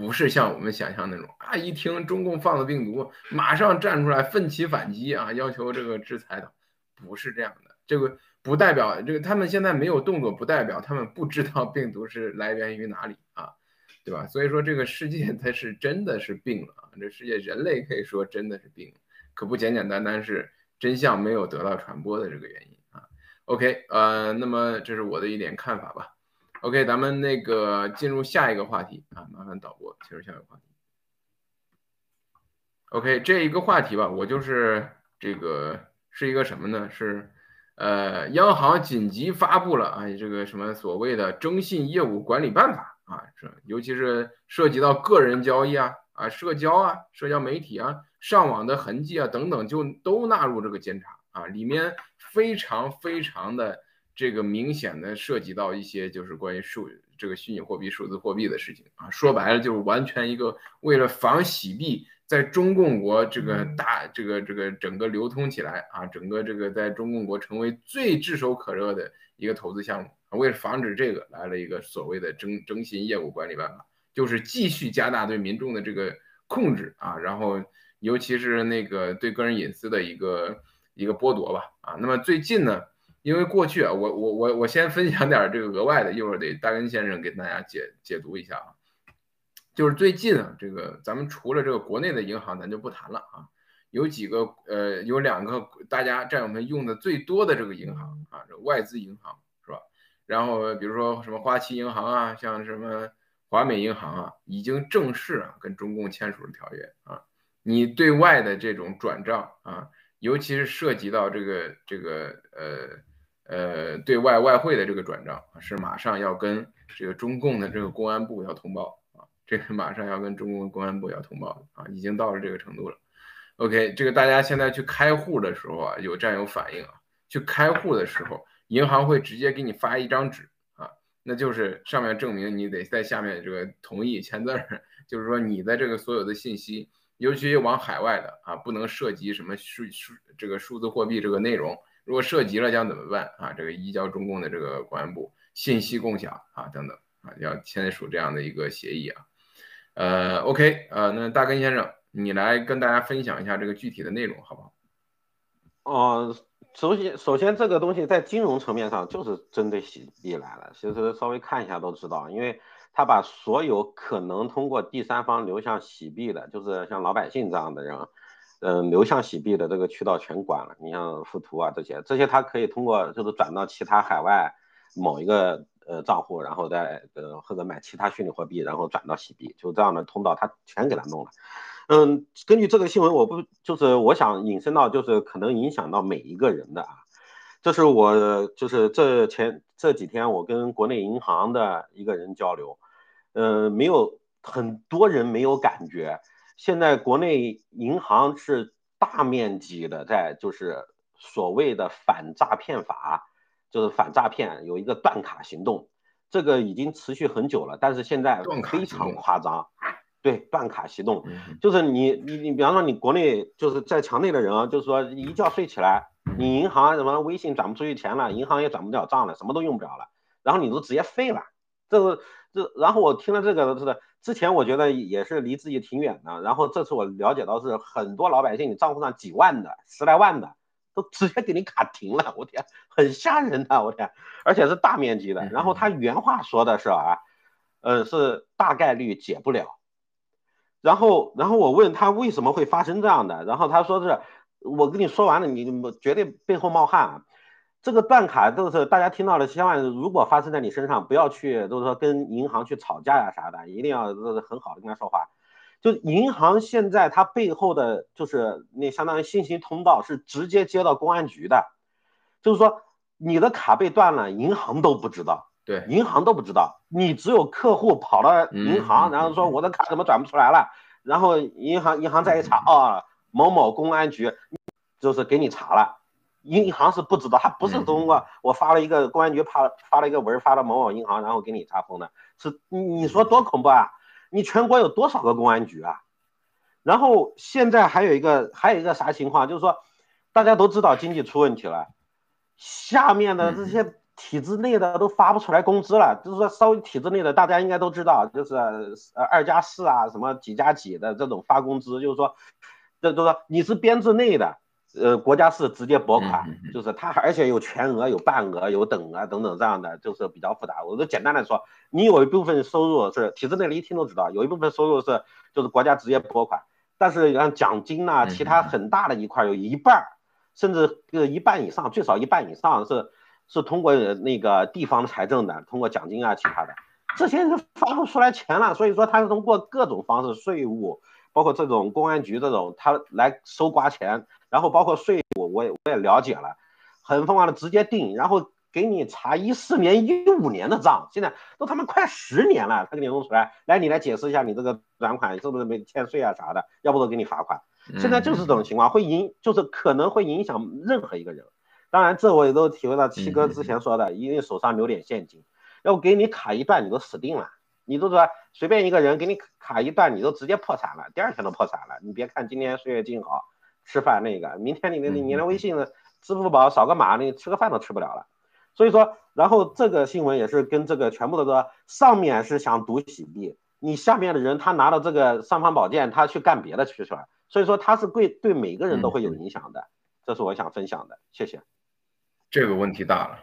不是像我们想象那种啊，一听中共放的病毒，马上站出来奋起反击啊，要求这个制裁的，不是这样的。这个不代表这个他们现在没有动作，不代表他们不知道病毒是来源于哪里啊，对吧？所以说这个世界它是真的是病了啊，这世界人类可以说真的是病，可不简简单单是真相没有得到传播的这个原因啊。OK，呃，那么这是我的一点看法吧。OK，咱们那个进入下一个话题啊，麻烦导播进入下一个话题。OK，这一个话题吧，我就是这个是一个什么呢？是呃，央行紧急发布了啊，这个什么所谓的征信业务管理办法啊，这尤其是涉及到个人交易啊、啊社交啊、社交媒体啊、上网的痕迹啊等等，就都纳入这个监察啊，里面非常非常的。这个明显的涉及到一些就是关于数这个虚拟货币、数字货币的事情啊，说白了就是完全一个为了防洗币，在中共国这个大这个这个整个流通起来啊，整个这个在中共国成为最炙手可热的一个投资项目啊，为了防止这个，来了一个所谓的征征信业务管理办法，就是继续加大对民众的这个控制啊，然后尤其是那个对个人隐私的一个一个剥夺吧啊，那么最近呢？因为过去啊，我我我我先分享点这个额外的，一会儿得大根先生给大家解解读一下啊。就是最近啊，这个咱们除了这个国内的银行，咱就不谈了啊。有几个呃，有两个大家战友们用的最多的这个银行啊，这外资银行是吧？然后比如说什么花旗银行啊，像什么华美银行啊，已经正式啊跟中共签署了条约啊，你对外的这种转账啊，尤其是涉及到这个这个呃。呃，对外外汇的这个转账是马上要跟这个中共的这个公安部要通报啊，这个马上要跟中共公安部要通报啊，已经到了这个程度了。OK，这个大家现在去开户的时候啊，有战友反映啊，去开户的时候，银行会直接给你发一张纸啊，那就是上面证明你得在下面这个同意签字儿，就是说你的这个所有的信息，尤其往海外的啊，不能涉及什么数数这个数字货币这个内容。如果涉及了将怎么办啊？这个移交中共的这个公安部信息共享啊等等啊，要签署这样的一个协议啊。呃，OK，呃，那大根先生，你来跟大家分享一下这个具体的内容好不好？哦，首先首先这个东西在金融层面上就是针对洗币来了，其实稍微看一下都知道，因为他把所有可能通过第三方流向洗币的，就是像老百姓这样的人，嗯，流向洗币的这个渠道全关了。你像富途啊这些，这些他可以通过就是转到其他海外某一个呃账户，然后再呃或者买其他虚拟货币，然后转到洗币，就这样的通道他全给他弄了。嗯，根据这个新闻，我不就是我想引申到就是可能影响到每一个人的啊，这是我就是这前这几天我跟国内银行的一个人交流，呃，没有很多人没有感觉，现在国内银行是大面积的在就是所谓的反诈骗法，就是反诈骗有一个断卡行动，这个已经持续很久了，但是现在非常夸张。对，断卡行动，就是你你你，比方说你国内就是在墙内的人啊，就是说一觉睡起来，你银行什么微信转不出去钱了，银行也转不了账了，什么都用不了了，然后你都直接废了。这个这，然后我听了这个是之前我觉得也是离自己挺远的，然后这次我了解到是很多老百姓你账户上几万的、十来万的都直接给你卡停了，我天，很吓人的，我天，而且是大面积的。然后他原话说的是啊，呃，是大概率解不了。然后，然后我问他为什么会发生这样的，然后他说是，我跟你说完了，你绝对背后冒汗啊。这个断卡都是大家听到了，千万如果发生在你身上，不要去，就是说跟银行去吵架呀啥的，一定要就是很好的跟他说话。就银行现在它背后的就是那相当于信息通道是直接接到公安局的，就是说你的卡被断了，银行都不知道。对，银行都不知道，你只有客户跑到银行，然后说我的卡怎么转不出来了，然后银行银行再一查，哦，某某公安局就是给你查了，银行是不知道，他不是通过我发了一个公安局发发了一个文发到某某银行，然后给你查封的，是你说多恐怖啊？你全国有多少个公安局啊？然后现在还有一个还有一个啥情况，就是说大家都知道经济出问题了，下面的这些。体制内的都发不出来工资了，就是说稍微体制内的大家应该都知道，就是呃二加四啊，什么几加几的这种发工资，就是说，这都是说你是编制内的，呃国家是直接拨款，就是它而且有全额、有半额、有等额等等这样的，就是比较复杂。我就简单的说，你有一部分收入是体制内的一听都知道，有一部分收入是就是国家直接拨款，但是像奖金呐，其他很大的一块有一半，甚至呃一半以上，最少一半以上是。是通过那个地方财政的，通过奖金啊，其他的这些是发不出来钱了，所以说他是通过各种方式，税务，包括这种公安局这种，他来收刮钱，然后包括税务，我也我也了解了，很疯狂的直接定，然后给你查一四年、一五年的账，现在都他妈快十年了，他给你弄出来，来你来解释一下你这个转款是不是没欠税啊啥的，要不都给你罚款，现在就是这种情况，会影就是可能会影响任何一个人。当然，这我也都体会到七哥之前说的，因为手上留点现金，要不给你卡一段，你都死定了。你都说随便一个人给你卡一段，你都直接破产了，第二天都破产了。你别看今天岁月静好，吃饭那个，明天你你你连微信、支付宝扫个码，你吃个饭都吃不了了。所以说，然后这个新闻也是跟这个全部都说，上面是想赌洗币，你下面的人他拿到这个尚方宝剑，他去干别的去了。所以说他是对对每个人都会有影响的，这是我想分享的，谢谢。这个问题大了，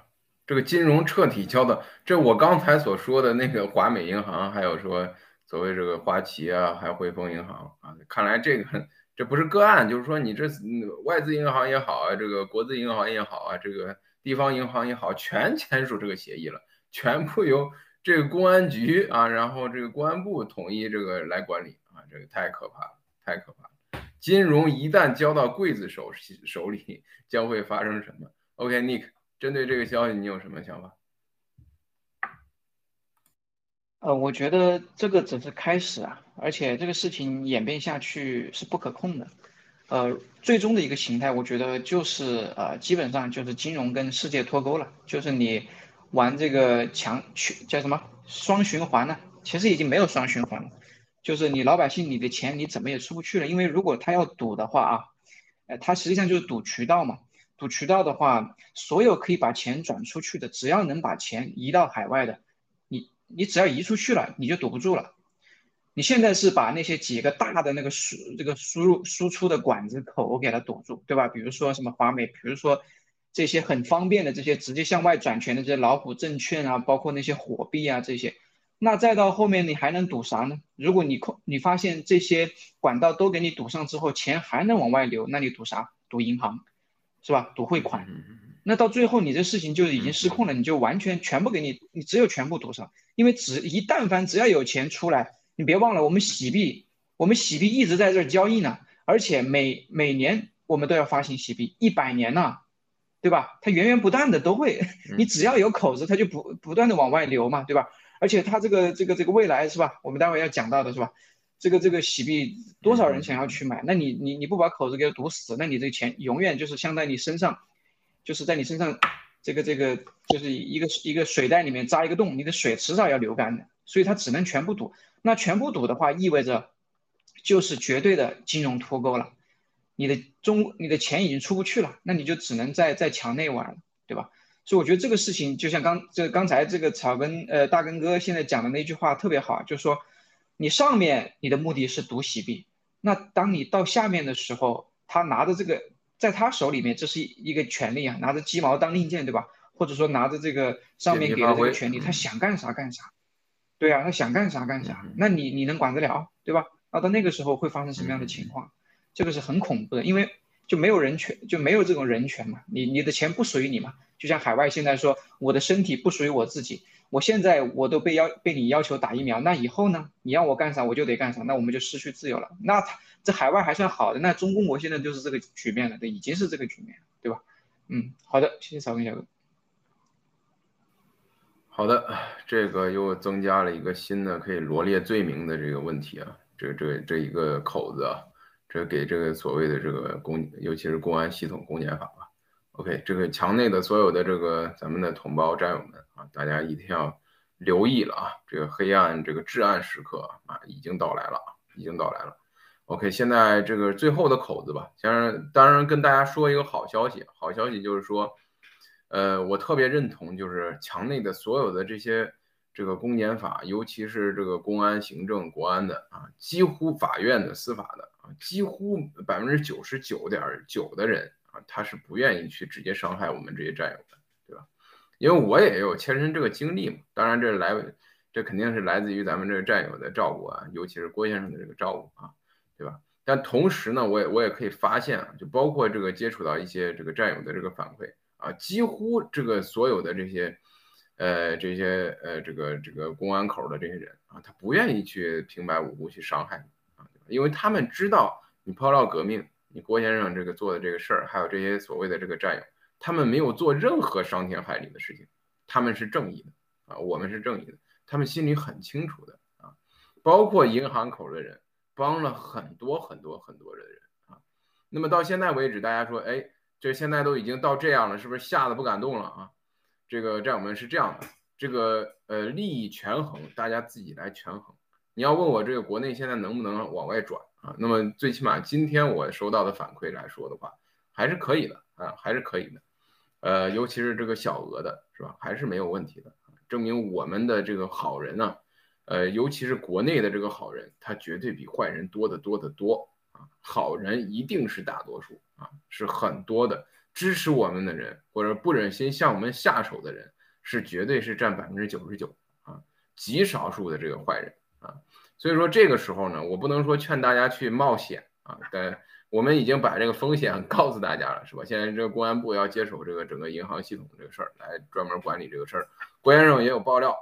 这个金融彻底交的这我刚才所说的那个华美银行，还有说所谓这个花旗啊，还有汇丰银行啊，看来这个这不是个案，就是说你这外资银行也好啊，这个国资银行也好啊，这个地方银行也好，全签署这个协议了，全部由这个公安局啊，然后这个公安部统一这个来管理啊，这个太可怕了，太可怕了。金融一旦交到刽子手手里，将会发生什么？OK，Nick，针对这个消息，你有什么想法？呃，我觉得这个只是开始啊，而且这个事情演变下去是不可控的。呃，最终的一个形态，我觉得就是呃，基本上就是金融跟世界脱钩了，就是你玩这个强去叫什么双循环呢？其实已经没有双循环了，就是你老百姓你的钱你怎么也出不去了，因为如果他要赌的话啊，呃，他实际上就是赌渠道嘛。赌渠道的话，所有可以把钱转出去的，只要能把钱移到海外的，你只要移出去了，你就堵不住了。你现在是把那些几个大的那个输这个输入输出的管子口给它堵住，对吧？比如说什么华美，比如说这些很方便的这些直接向外转权的这些老虎证券啊，包括那些火币啊这些，那再到后面你还能堵啥呢？如果你控你发现这些管道都给你堵上之后，钱还能往外流，那你堵啥？堵银行，是吧？堵汇款。那到最后，你这事情就已经失控了，你就完全全部给你，你只有全部堵上，因为只一但凡只要有钱出来，你别忘了，我们洗币，我们洗币一直在这儿交易呢，而且每每年我们都要发行洗币，一百年呢，对吧？它源源不断的都会，<laughs> 你只要有口子，它就不不断的往外流嘛，对吧？而且它这个这个这个未来是吧？我们待会要讲到的是吧？这个这个洗币多少人想要去买？那你你你不把口子给堵死，那你这钱永远就是镶在你身上。就是在你身上，这个这个就是一个一个水袋里面扎一个洞，你的水迟早要流干的，所以它只能全部堵。那全部堵的话，意味着就是绝对的金融脱钩了，你的中你的钱已经出不去了，那你就只能在在墙内玩了，对吧？所以我觉得这个事情就像刚这刚才这个草根呃大根哥现在讲的那句话特别好，就是说你上面你的目的是赌洗币，那当你到下面的时候，他拿着这个。在他手里面，这是一个权利啊，拿着鸡毛当令箭，对吧？或者说拿着这个上面给的这个权利，他想干啥干啥，对啊，他想干啥干啥，那你你能管得了，对吧？那到那个时候会发生什么样的情况？这个是很恐怖的，因为就没有人权，就没有这种人权嘛。你你的钱不属于你嘛？就像海外现在说，我的身体不属于我自己，我现在我都被要被你要求打疫苗，那以后呢？你让我干啥我就得干啥，那我们就失去自由了。那。这海外还算好的，那中公国现在就是这个局面了，对，已经是这个局面，对吧？嗯，好的，谢谢曹根小哥。好的，这个又增加了一个新的可以罗列罪名的这个问题啊，这这这一个口子啊，这给这个所谓的这个公，尤其是公安系统公检法吧。OK，这个墙内的所有的这个咱们的同胞战友们啊，大家一定要留意了啊，这个黑暗这个至暗时刻啊，已经到来了啊，已经到来了。OK，现在这个最后的口子吧，先当然跟大家说一个好消息，好消息就是说，呃，我特别认同，就是墙内的所有的这些这个公检法，尤其是这个公安、行政、国安的啊，几乎法院的司法的啊，几乎百分之九十九点九的人啊，他是不愿意去直接伤害我们这些战友的，因为我也有亲身这个经历嘛，当然这来这肯定是来自于咱们这个战友的照顾啊，尤其是郭先生的这个照顾啊。对吧？但同时呢，我也我也可以发现啊，就包括这个接触到一些这个战友的这个反馈啊，几乎这个所有的这些，呃，这些呃，这个这个公安口的这些人啊，他不愿意去平白无故去伤害你啊，因为他们知道你炮烙革命，你郭先生这个做的这个事儿，还有这些所谓的这个战友，他们没有做任何伤天害理的事情，他们是正义的啊，我们是正义的，他们心里很清楚的啊，包括银行口的人。帮了很多很多很多的人啊，那么到现在为止，大家说，哎，这现在都已经到这样了，是不是吓得不敢动了啊？这个战友们是这样的，这个呃利益权衡，大家自己来权衡。你要问我这个国内现在能不能往外转啊？那么最起码今天我收到的反馈来说的话，还是可以的啊，还是可以的。呃，尤其是这个小额的，是吧？还是没有问题的，证明我们的这个好人呢。呃，尤其是国内的这个好人，他绝对比坏人多得多得多啊！好人一定是大多数啊，是很多的支持我们的人，或者不忍心向我们下手的人，是绝对是占百分之九十九啊，极少数的这个坏人啊。所以说这个时候呢，我不能说劝大家去冒险啊，但我们已经把这个风险告诉大家了，是吧？现在这个公安部要接手这个整个银行系统这个事儿，来专门管理这个事儿。郭先生也有爆料。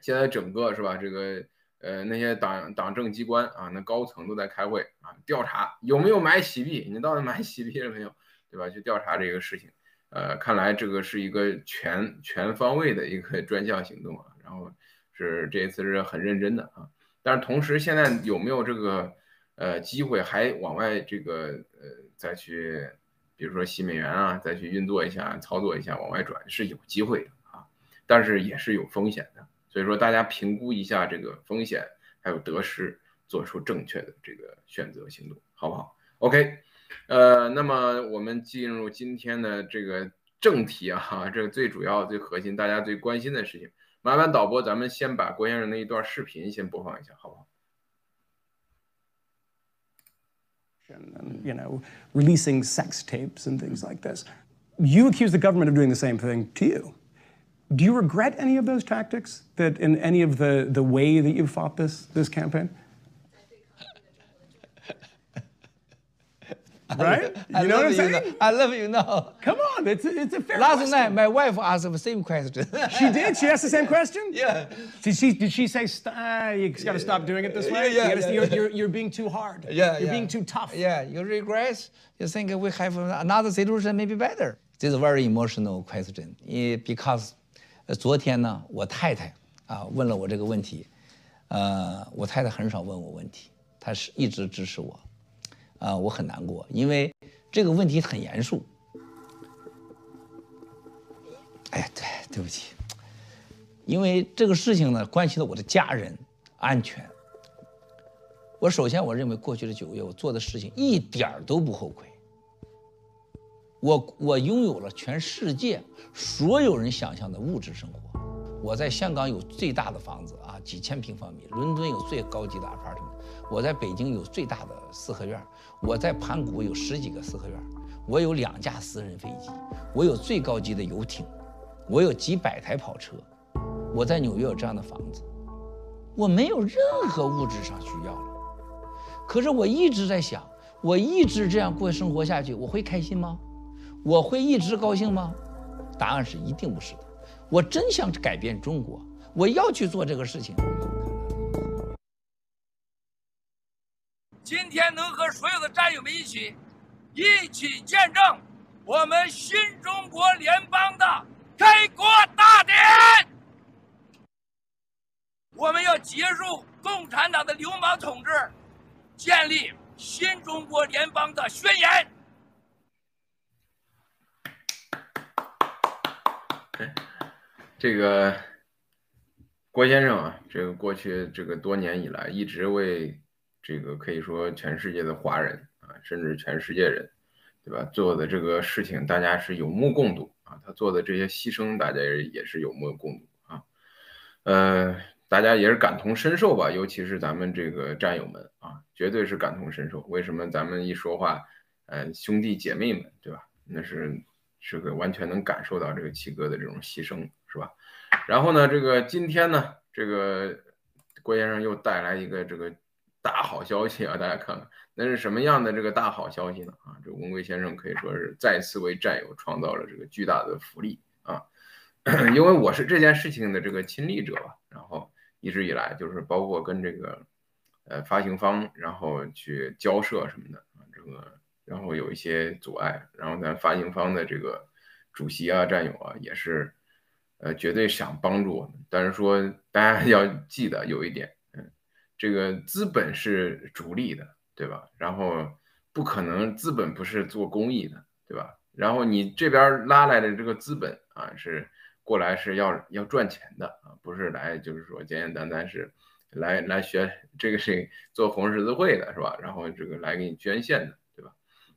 现在整个是吧？这个呃，那些党党政机关啊，那高层都在开会啊，调查有没有买洗币，你到底买洗币了没有，对吧？去调查这个事情。呃，看来这个是一个全全方位的一个专项行动啊。然后是这一次是很认真的啊。但是同时，现在有没有这个呃机会还往外这个呃再去，比如说洗美元啊，再去运作一下、操作一下往外转是有机会的啊，但是也是有风险的。所以说，大家评估一下这个风险还有得失，做出正确的这个选择行动，好不好？OK，呃，那么我们进入今天的这个正题啊，这个最主要、最核心、大家最关心的事情，麻烦导播，咱们先把郭先生那一段视频先播放一下，好不好？Abortion and, you know, releasing sex tapes and things like this. You accuse the government of doing the same thing to you. Do you regret any of those tactics that in any of the, the way that you fought this, this campaign? <laughs> right? I You know what I'm love you saying? now. I love you now. Come on, it's a, it's a fair Last question. night, my wife asked the same question. <laughs> She did? She asked the same question? Yeah. Did she, did she say, St- ah, you got to stop doing it this way? Yeah, You gotta- yeah, you're, yeah. You're, you're being too hard. Yeah, You're yeah. being too tough. Yeah, you regret. You think we have another solution maybe better. This is a very emotional question. Eh, Because 呃昨天呢，我太太啊问了我这个问题，呃，我太太很少问我问题，她是一直支持我， 啊，我很难过，因为这个问题很严肃。哎呀，对，对不起，因为这个事情呢，关系到我的家人安全。我首先我认为过去的九个月我做的事情一点儿都不后悔。我我拥有了全世界所有人想象的物质生活。我在香港有最大的房子啊，几千平方米；伦敦有最高级的 apartment；我在北京有最大的四合院；我在盘古有十几个四合院；我有两架私人飞机；我有最高级的游艇；我有几百台跑车；我在纽约有这样的房子。我没有任何物质上需要了。可是我一直在想，我一直这样过生活下去，我会开心吗？我会一直高兴吗？答案是一定不是。我真想改变中国，我要去做这个事情。今天能和所有的战友们一起，一起见证我们新中国联邦的开国大典。我们要结束共产党的流氓统治，建立新中国联邦的宣言。这个郭先生啊，这个过去这个多年以来，一直为这个可以说全世界的华人啊，甚至全世界人，对吧？做的这个事情，大家是有目共睹啊。他做的这些牺牲，大家也是有目共睹啊。呃，大家也是感同身受吧，尤其是咱们这个战友们啊，绝对是感同身受。为什么咱们一说话，呃，兄弟姐妹们，对吧？那是是个完全能感受到这个七哥的这种牺牲，是吧？然后呢，这个今天呢，这个郭先生又带来一个这个大好消息啊，大家看看那是什么样的这个大好消息呢？啊，这文贵先生可以说是再次为战友创造了这个巨大的福利啊，<clears throat> 因为我是这件事情的这个亲历者吧，然后一直以来就是包括跟这个呃发行方然后去交涉什么的啊，这个然后有一些阻碍，咱发行方的这个主席啊、战友啊也是。呃，绝对想帮助我们，但是说大家 <laughs> 要记得有一点，嗯，这个资本是逐利的，对吧？然后不可能资本不是做公益的，对吧？然后你这边拉来的这个资本啊，是过来是要要赚钱的啊，不是来就是说简简单单是来来学这个是做红十字会的是吧？然后这个来给你捐献的，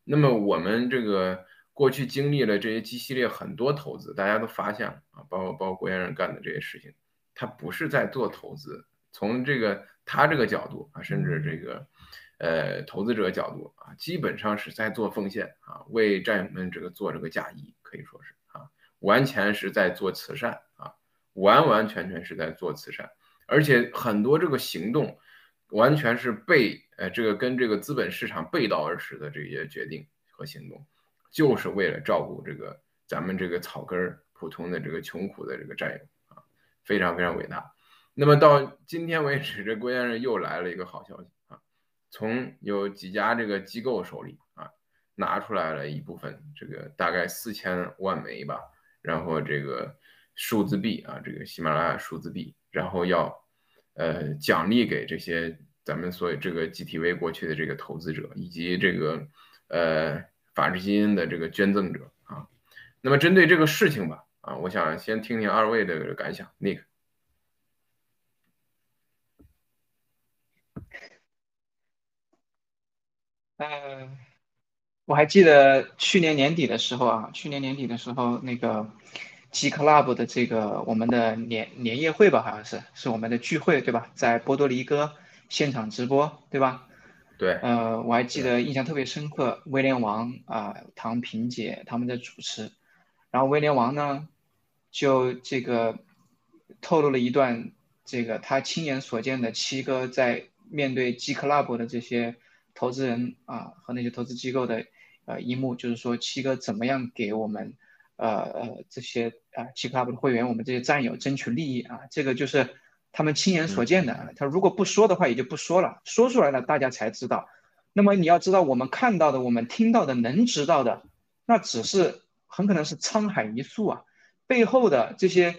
那么我们这个。过去经历了这些 G 系列很多投资，大家都发现了啊，包括包括郭先生干的这些事情，他不是在做投资，从这个他这个角度啊，甚至这个呃投资者角度啊，基本上是在做奉献啊，为战友们这个做这个嫁衣，可以说是啊，完全是在做慈善啊，完完全全是在做慈善，而且很多这个行动完全是背呃这个跟这个资本市场背道而驰的这些决定和行动。就是为了照顾这个咱们这个草根儿普通的这个穷苦的这个战友啊，非常非常伟大。那么到今天为止，这郭先生又来了一个好消息啊，从有几家这个机构手里啊拿出来了一部分这个大概四千万枚吧，然后这个数字币啊，这个喜马拉雅数字币，然后要呃奖励给这些咱们所有这个 GTV 过去的这个投资者以及这个呃。法治基金的这个捐赠者啊，那么针对这个事情吧，啊，我想先听听二位的感想，Nick。呃，我还记得去年年底的时候啊，去年年底的时候，那个 G Club 的这个我们的年年夜会吧，好像是是我们的聚会对吧？在波多黎各现场直播对吧？对，呃，我还记得印象特别深刻，威廉王啊、唐萍姐他们在主持，然后威廉王呢，就这个透露了一段这个他亲眼所见的七哥在面对 G Club 的这些投资人啊和那些投资机构的呃一幕，就是说七哥怎么样给我们呃呃这些啊 G Club 的会员，我们这些战友争取利益啊，这个就是他们亲眼所见的。他如果不说的话，也就不说了，说出来了大家才知道。那么你要知道，我们看到的、我们听到的、能知道的，那只是很可能是沧海一粟啊，背后的这些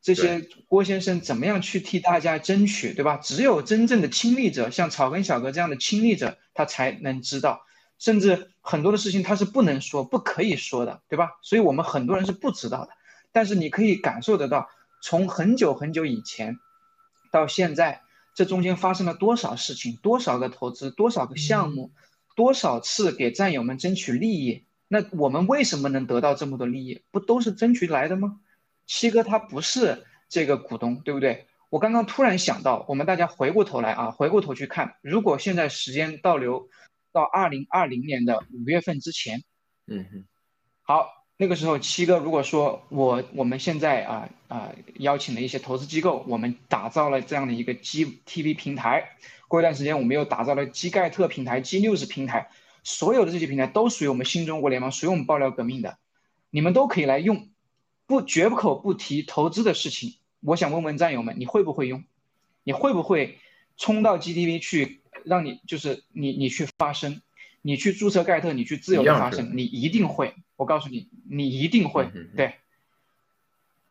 这些郭先生怎么样去替大家争取，对吧？只有真正的亲历者，像草根小哥这样的亲历者，他才能知道。甚至很多的事情他是不能说、不可以说的，对吧？所以我们很多人是不知道的。但是你可以感受得到，从很久很久以前到现在，这中间发生了多少事情，多少个投资，多少个项目，多少次给战友们争取利益。那我们为什么能得到这么多利益？不都是争取来的吗？七哥他不是这个股东，对不对？我刚刚突然想到，我们大家回过头来啊，回过头去看，如果现在时间倒流到二零二零年的五月份之前，嗯哼，好，那个时候七哥如果说我我们现在啊啊邀请了一些投资机构，我们打造了这样的一个 G TV 平台，过一段时间我们又打造了 G 盖特平台、G News 平台，所有的这些平台都属于我们新中国联盟，属于我们爆料革命的，你们都可以来用，不绝口不提投资的事情。我想问问战友们，你会不会用？你会不会冲到 GTV 去，让你就是你你去发声，你去注册盖特，你去自由的发声，你一定会。我告诉你，你一定会。对，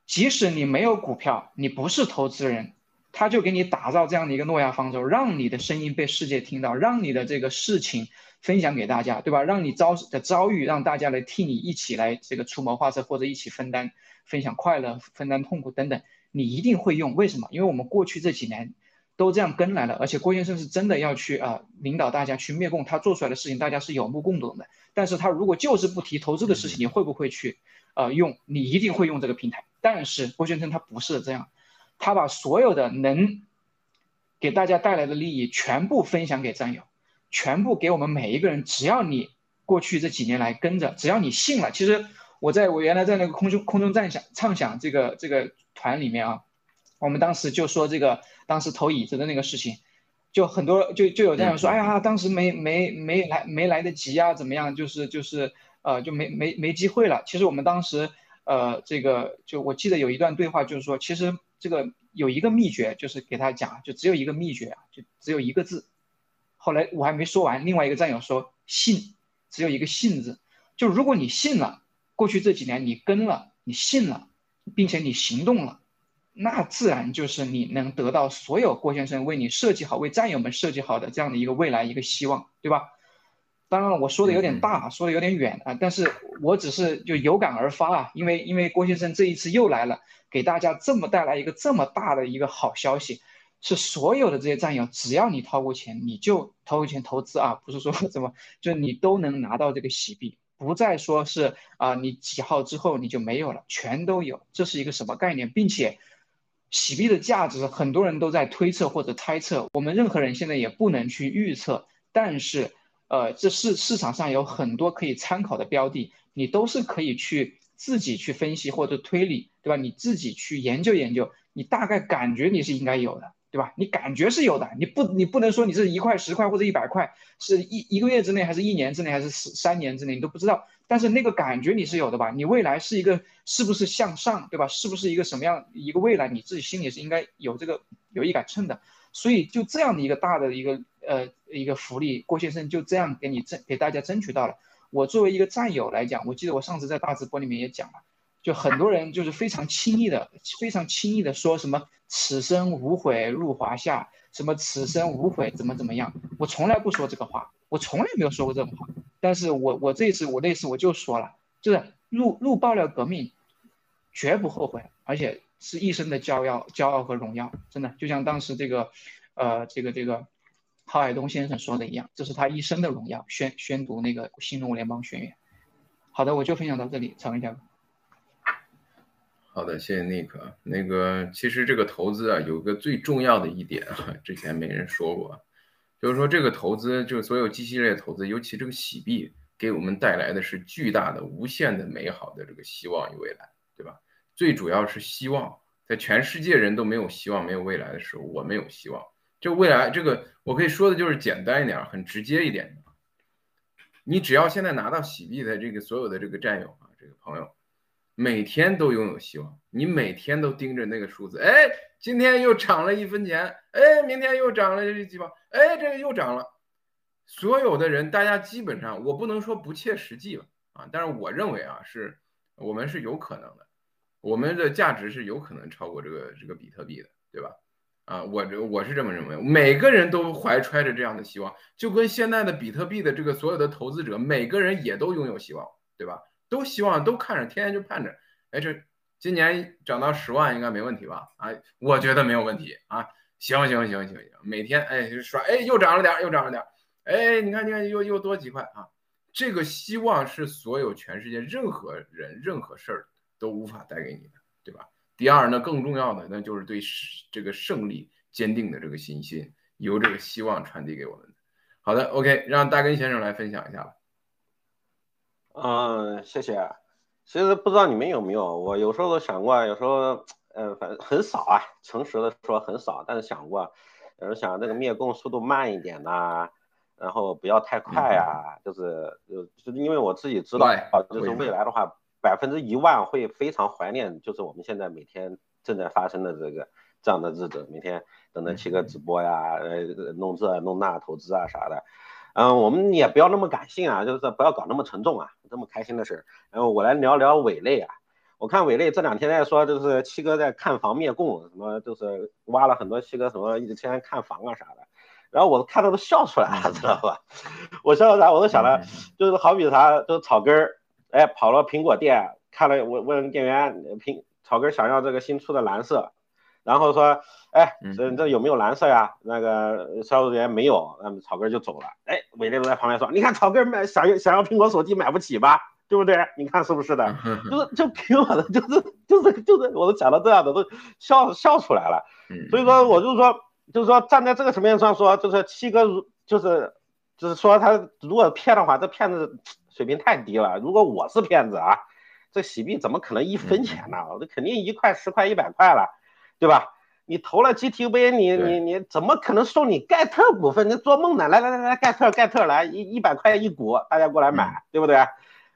即使你没有股票，你不是投资人，他就给你打造这样的一个诺亚方舟，让你的声音被世界听到，让你的这个事情分享给大家，对吧？让你遭的遭遇，让大家来替你一起来这个出谋划策，或者一起分担、分享快乐、分担痛苦等等。你一定会用，为什么？因为我们过去这几年都这样跟来了，而且郭先生是真的要去啊领导大家去灭共，他做出来的事情大家是有目共睹的。但是他如果就是不提投资的事情，你会不会去呃用？你一定会用这个平台。但是郭先生他不是这样，他把所有的能给大家带来的利益全部分享给战友，全部给我们每一个人。只要你过去这几年来跟着，只要你信了，其实我在我原来在那个空中空中站想畅想这个这个。团里面啊，我们当时就说这个当时投椅子的那个事情，就很多就就有这样说，哎呀，当时没没没来没来得及啊，怎么样？就是就是呃就没没没机会了。其实我们当时呃这个就我记得有一段对话，就是说其实这个有一个秘诀，就是给他讲，就只有一个秘诀啊，就只有一个字。后来我还没说完，另外一个战友说信，只有一个信字。就如果你信了，过去这几年你跟了，你信了。并且你行动了，那自然就是你能得到所有郭先生为你设计好、为战友们设计好的这样的一个未来一个希望，对吧？当然了，我说的有点大，说的有点远啊，但是我只是就有感而发啊，因为因为郭先生这一次又来了，给大家这么带来一个这么大的一个好消息，是所有的这些战友，只要你掏过钱，你就掏过钱投资啊，不是说怎么就你都能拿到这个喜币。不再说是啊，你几号之后你就没有了，全都有，这是一个什么概念？并且，洗币的价值很多人都在推测或者猜测，我们任何人现在也不能去预测。但是，呃，这是市场上有很多可以参考的标的，你都是可以去自己去分析或者推理，对吧？你自己去研究研究，你大概感觉你是应该有的。对吧？你感觉是有的，你不，你不能说你是一块、十块或者一百块，是一一个月之内，还是一年之内，还是三三年之内，你都不知道。但是那个感觉你是有的吧？你未来是一个是不是向上，对吧？是不是一个什么样一个未来？你自己心里是应该有这个有一杆秤的。所以就这样的一个大的一个呃一个福利，郭先生就这样给你争给大家争取到了。我作为一个战友来讲，我记得我上次在大直播里面也讲了。就很多人就是非常轻易的、非常轻易的说什么“此生无悔入华夏”，什么“此生无悔怎么怎么样”，我从来不说这个话，我从来没有说过这种话。但是我我这次我那次我就说了，就是入入爆料革命，绝不后悔，而且是一生的骄傲、骄傲和荣耀。真的，就像当时这个，呃，这个这个，郝海东先生说的一样，这是他一生的荣耀。宣宣读那个新中国联邦宣言。好的，我就分享到这里，曹文佳。好的，谢谢 Nick。那个，其实这个投资啊，有个最重要的一点啊，之前没人说过，就是说这个投资，就是所有机器类投资，尤其这个洗币，给我们带来的是巨大的、无限的美好的这个希望与未来，对吧？最主要是希望，在全世界人都没有希望、没有未来的时候，我们有希望。就未来这个，我可以说的就是简单一点，很直接一点。你只要现在拿到洗币的这个所有的这个战友啊，这个朋友，每天都拥有希望。你每天都盯着那个数字，哎，今天又涨了一分钱，哎，明天又涨了这几毛，哎，这个又涨了。所有的人，大家基本上，我不能说不切实际吧，啊，但是我认为啊，是我们是有可能的，我们的价值是有可能超过这个这个比特币的，对吧？啊，我这我是这么认为，每个人都怀揣着这样的希望，就跟现在的比特币的这个所有的投资者，每个人也都拥有希望，对吧？都希望都看着，天天就盼着，哎，这今年涨到十万应该没问题吧？啊，我觉得没有问题啊，行行行行行，每天哎刷，哎又涨了点，又涨了点，哎，你看你看又又多几块啊，这个希望是所有全世界任何人任何事儿都无法带给你的，对吧？第二呢，更重要的那就是对这个胜利坚定的这个信心，由这个希望传递给我们。好的，OK，让大根先生来分享一下吧。嗯，谢谢。其实不知道你们有没有，我有时候都想过，有时候，嗯，反正很少啊，诚实的说很少，但是想过，有时候想那个灭共速度慢一点呐，然后不要太快啊，就是，就就是因为我自己知道，就是未来的话。百分之一万会非常怀念，就是我们现在每天正在发生的这个这样的日子，每天等着七个直播呀，呃，弄这弄那投资啊啥的，嗯，我们也不要那么感性啊，就是不要搞那么沉重啊，这么开心的事儿。然后我来聊聊伟类啊，我看伟类这两天在说，就是七哥在看房灭供，什么就是挖了很多七哥什么一天看房啊啥的，然后我看到都笑出来了，知道吧？我笑到啥？我都想了，就是好比啥，就是草根儿。哎，跑了苹果店，看了问问店员，苹草根想要这个新出的蓝色，然后说，哎，这这有没有蓝色呀？那个销售人员没有，那么草根就走了。哎，伟烈都在旁边说，你看草根买想要想要苹果手机买不起吧？对不对？你看是不是的？就是就凭我的，就是就是就是，我都讲到这样的都笑笑出来了。所以说，我就说，就是说站在这个层面上说，就是七哥如就是就是说他如果骗的话，这骗子。水平太低了。如果我是骗子啊，这洗币怎么可能一分钱呢？我这肯定一块、十块、一百块了，对吧？你投了 GTV，你你你怎么可能送你盖特股份？你做梦呢！来来来来，盖特盖特来一一百块一股，大家过来买，对不对？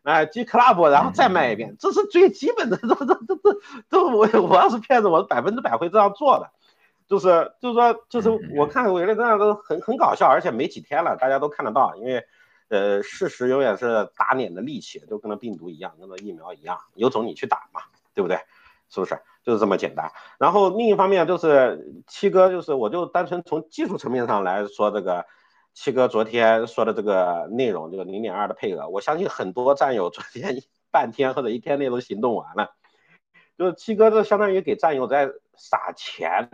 哎，G Club，然后再卖一遍，<laughs> 这是最基本的。这这这这这，我我要是骗子，我百分之百会这样做的。就是就是说，就是我看伟力这样都很很搞笑，而且没几天了，大家都看得到，因为。呃，事实永远是打脸的利器，就跟那病毒一样，跟那疫苗一样，有种你去打嘛，对不对？是不是？就是这么简单。然后另一方面就是七哥，就是我就单纯从技术层面上来说，这个七哥昨天说的这个内容，这个零点二的配额，我相信很多战友昨天半天或者一天内都行动完了。就是七哥这相当于给战友在撒钱，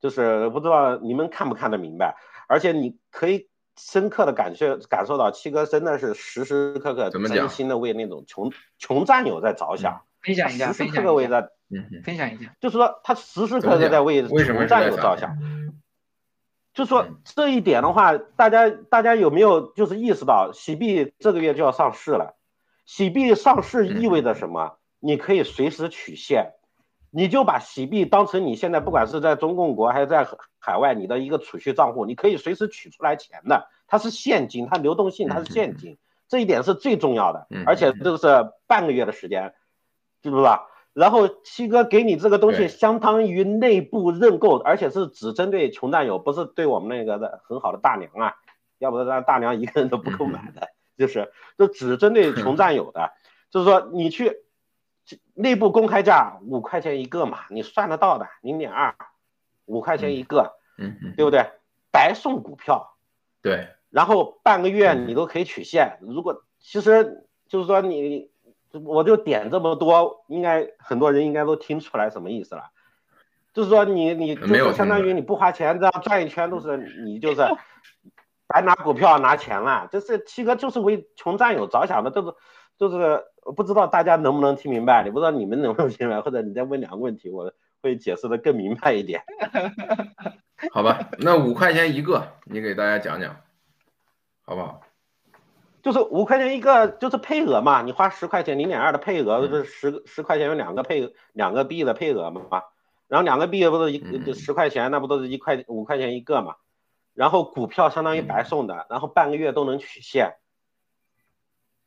就是不知道你们看不看得明白？而且你可以。深刻的感受感受到七哥真的是时时刻刻真心的为那种穷穷战友在着想，分享一下，时时刻刻为在，分享一下，就是说他时时刻刻在为穷战友着想，就说这一点的话，大家大家有没有就是意识到，喜币这个月就要上市了，喜币上市意味着什么？你可以随时取现。你就把喜币当成你现在不管是在中共国还是在海外你的一个储蓄账户，你可以随时取出来钱的，它是现金，它流动性它是现金，这一点是最重要的，而且这是半个月的时间，知不知道？然后七哥给你这个东西，相当于内部认购，而且是只针对穷战友，不是对我们那个的很好的大娘啊，要不然大娘一个人都不够买的，就是就只针对穷战友的，就是说你去。内部公开价五块钱一个嘛，你算得到的，零点二，五块钱一个，嗯嗯，对不对？白送股票，对，然后半个月你都可以取现。如果其实就是说你，我就点这么多，应该很多人应该都听出来什么意思了。就是说你你就是相当于你不花钱这样转一圈都是你就是白拿股票拿钱了。就是七哥就是为穷战友着想的，就是就是。不知道大家能不能听明白？你不知道你们能不能听明白，或者你再问两个问题，我会解释的更明白一点。好吧，那五块钱一个，你给大家讲讲，好不好？就是五块钱一个，就是配额嘛。你花十块钱零点二的配额，就是十十块钱有两个配两个币的配额嘛。然后两个币不是一十块钱，那不都是一块五块钱一个嘛？然后股票相当于白送的，然后半个月都能取现，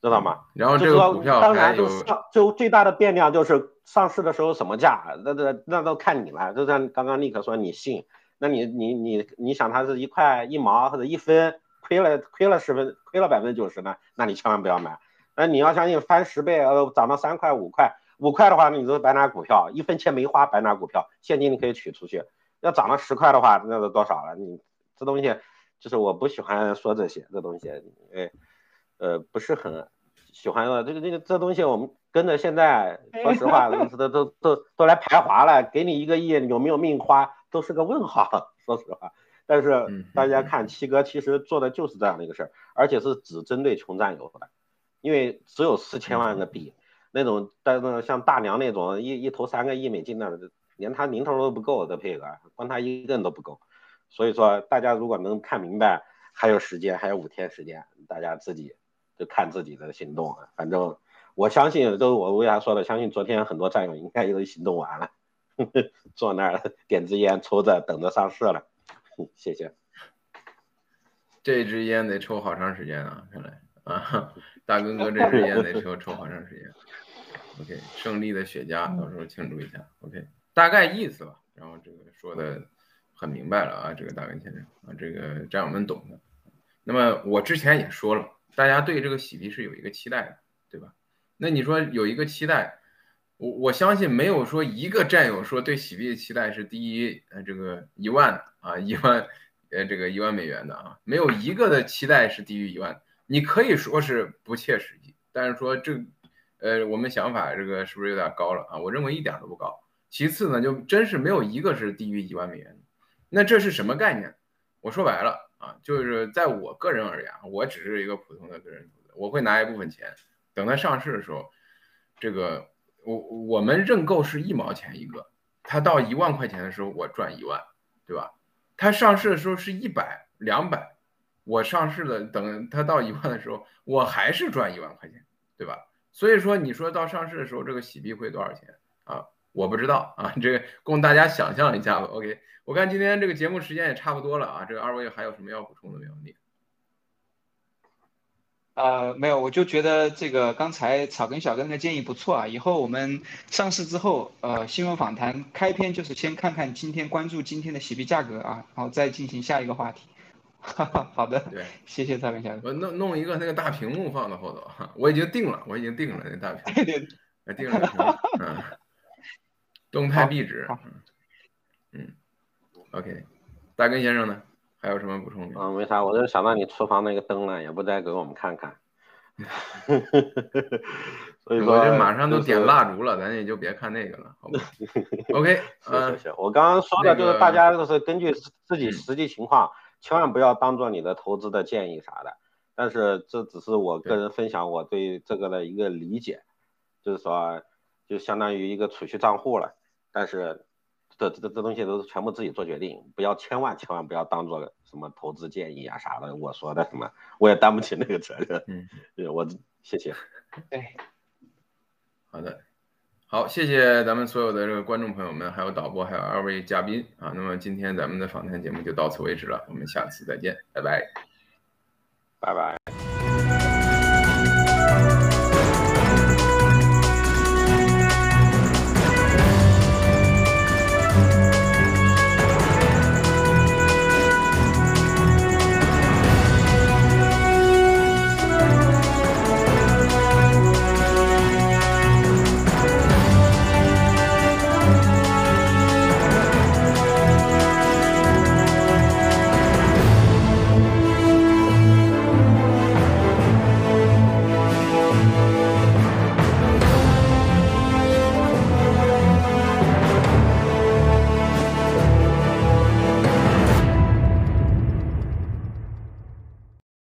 知道吗？然后这个股票当然就上就最大的变量就是上市的时候什么价，那那那都看你了。就像刚刚立刻说你信，那你你你你想它是一块一毛或者一分？亏了亏了十分，亏了百分之九十呢，那你千万不要买。那你要相信翻十倍，呃，涨到三块五块，五块的话，你就白拿股票，一分钱没花，白拿股票，现金你可以取出去。要涨到十块的话，那都多少了？你这东西就是我不喜欢说这些，这东西，哎，呃，不是很喜欢的。这个这个这东西，我们跟着现在，说实话，都都都都来排华了。给你一个亿，有没有命花，都是个问号。<laughs> 说实话。但是大家看七哥其实做的就是这样的一个事儿，而且是只针对穷战友的，因为只有四千万个币，那种但是像大娘那种一一投三个亿美金的，连他零头都不够的配额，光他一个人都不够。所以说大家如果能看明白，还有时间，还有五天时间，大家自己就看自己的行动啊。反正我相信，都我为啥说的，相信昨天很多战友应该也都行动完了，呵 <laughs> 呵坐那儿点支烟抽着，等着上市了。谢谢。这支烟得抽好长时间啊！看来啊，大哥哥 <laughs> 这支烟得抽抽好长时间。OK，胜利的雪茄，到时候庆祝一下。OK，大概意思吧。然后这个说的很明白了啊，这个大文先生啊，这个战友们懂的。那么我之前也说了，大家对这个洗币是有一个期待的，对吧？那你说有一个期待，我我相信没有说一个战友说对洗币的期待是低于呃这个一万。啊，一万，呃，这个一万美元的啊，没有一个的期待是低于一万。你可以说是不切实际，但是说这，呃，我们想法这个是不是有点高了啊？我认为一点都不高。其次呢，就真是没有一个是低于一万美元的。那这是什么概念？我说白了啊，就是在我个人而言，我只是一个普通的个人投资，我会拿一部分钱，等它上市的时候，这个我我们认购是一毛钱一个，它到一万块钱的时候，我赚一万，对吧？它上市的时候是一百两百，我上市了等它到一万的时候，我还是赚一万块钱，对吧？所以说你说到上市的时候，这个洗币会多少钱啊？我不知道啊，这个供大家想象一下吧。OK，我看今天这个节目时间也差不多了啊，这个二位还有什么要补充的没有？你？呃，没有，我就觉得这个刚才草根小哥的建议不错啊。以后我们上市之后，呃，新闻访谈开篇就是先看看今天关注今天的洗币价格啊，然后再进行下一个话题。哈哈，好的，对，谢谢草根小哥。我弄弄一个那个大屏幕放到后头，我已经定了，我已经定了那大屏幕，我定了屏幕，嗯，<laughs> 动态壁纸，嗯，OK，大根先生呢？还有什么补充的？嗯，没啥，我就想到你厨房那个灯了，也不再给我们看看。<laughs> 所以说，我这马上都点蜡烛了，咱也就别看那个了，好吧？<laughs> OK，行，我刚刚说的就是大家就是根据自己实际情况，千万不要当做你的投资的建议啥的。但是这只是我个人分享我对这个的一个理解，就是说，就相当于一个储蓄账户了。但是。这这这东西都是全部自己做决定，不要千万千万不要当做什么投资建议啊啥的。我说的什么，我也担不起那个责任。嗯，<laughs> 对我谢谢。对，好的，好，谢谢咱们所有的这个观众朋友们，还有导播，还有二位嘉宾啊。那么今天咱们的访谈节目就到此为止了，我们下次再见，拜拜，拜拜。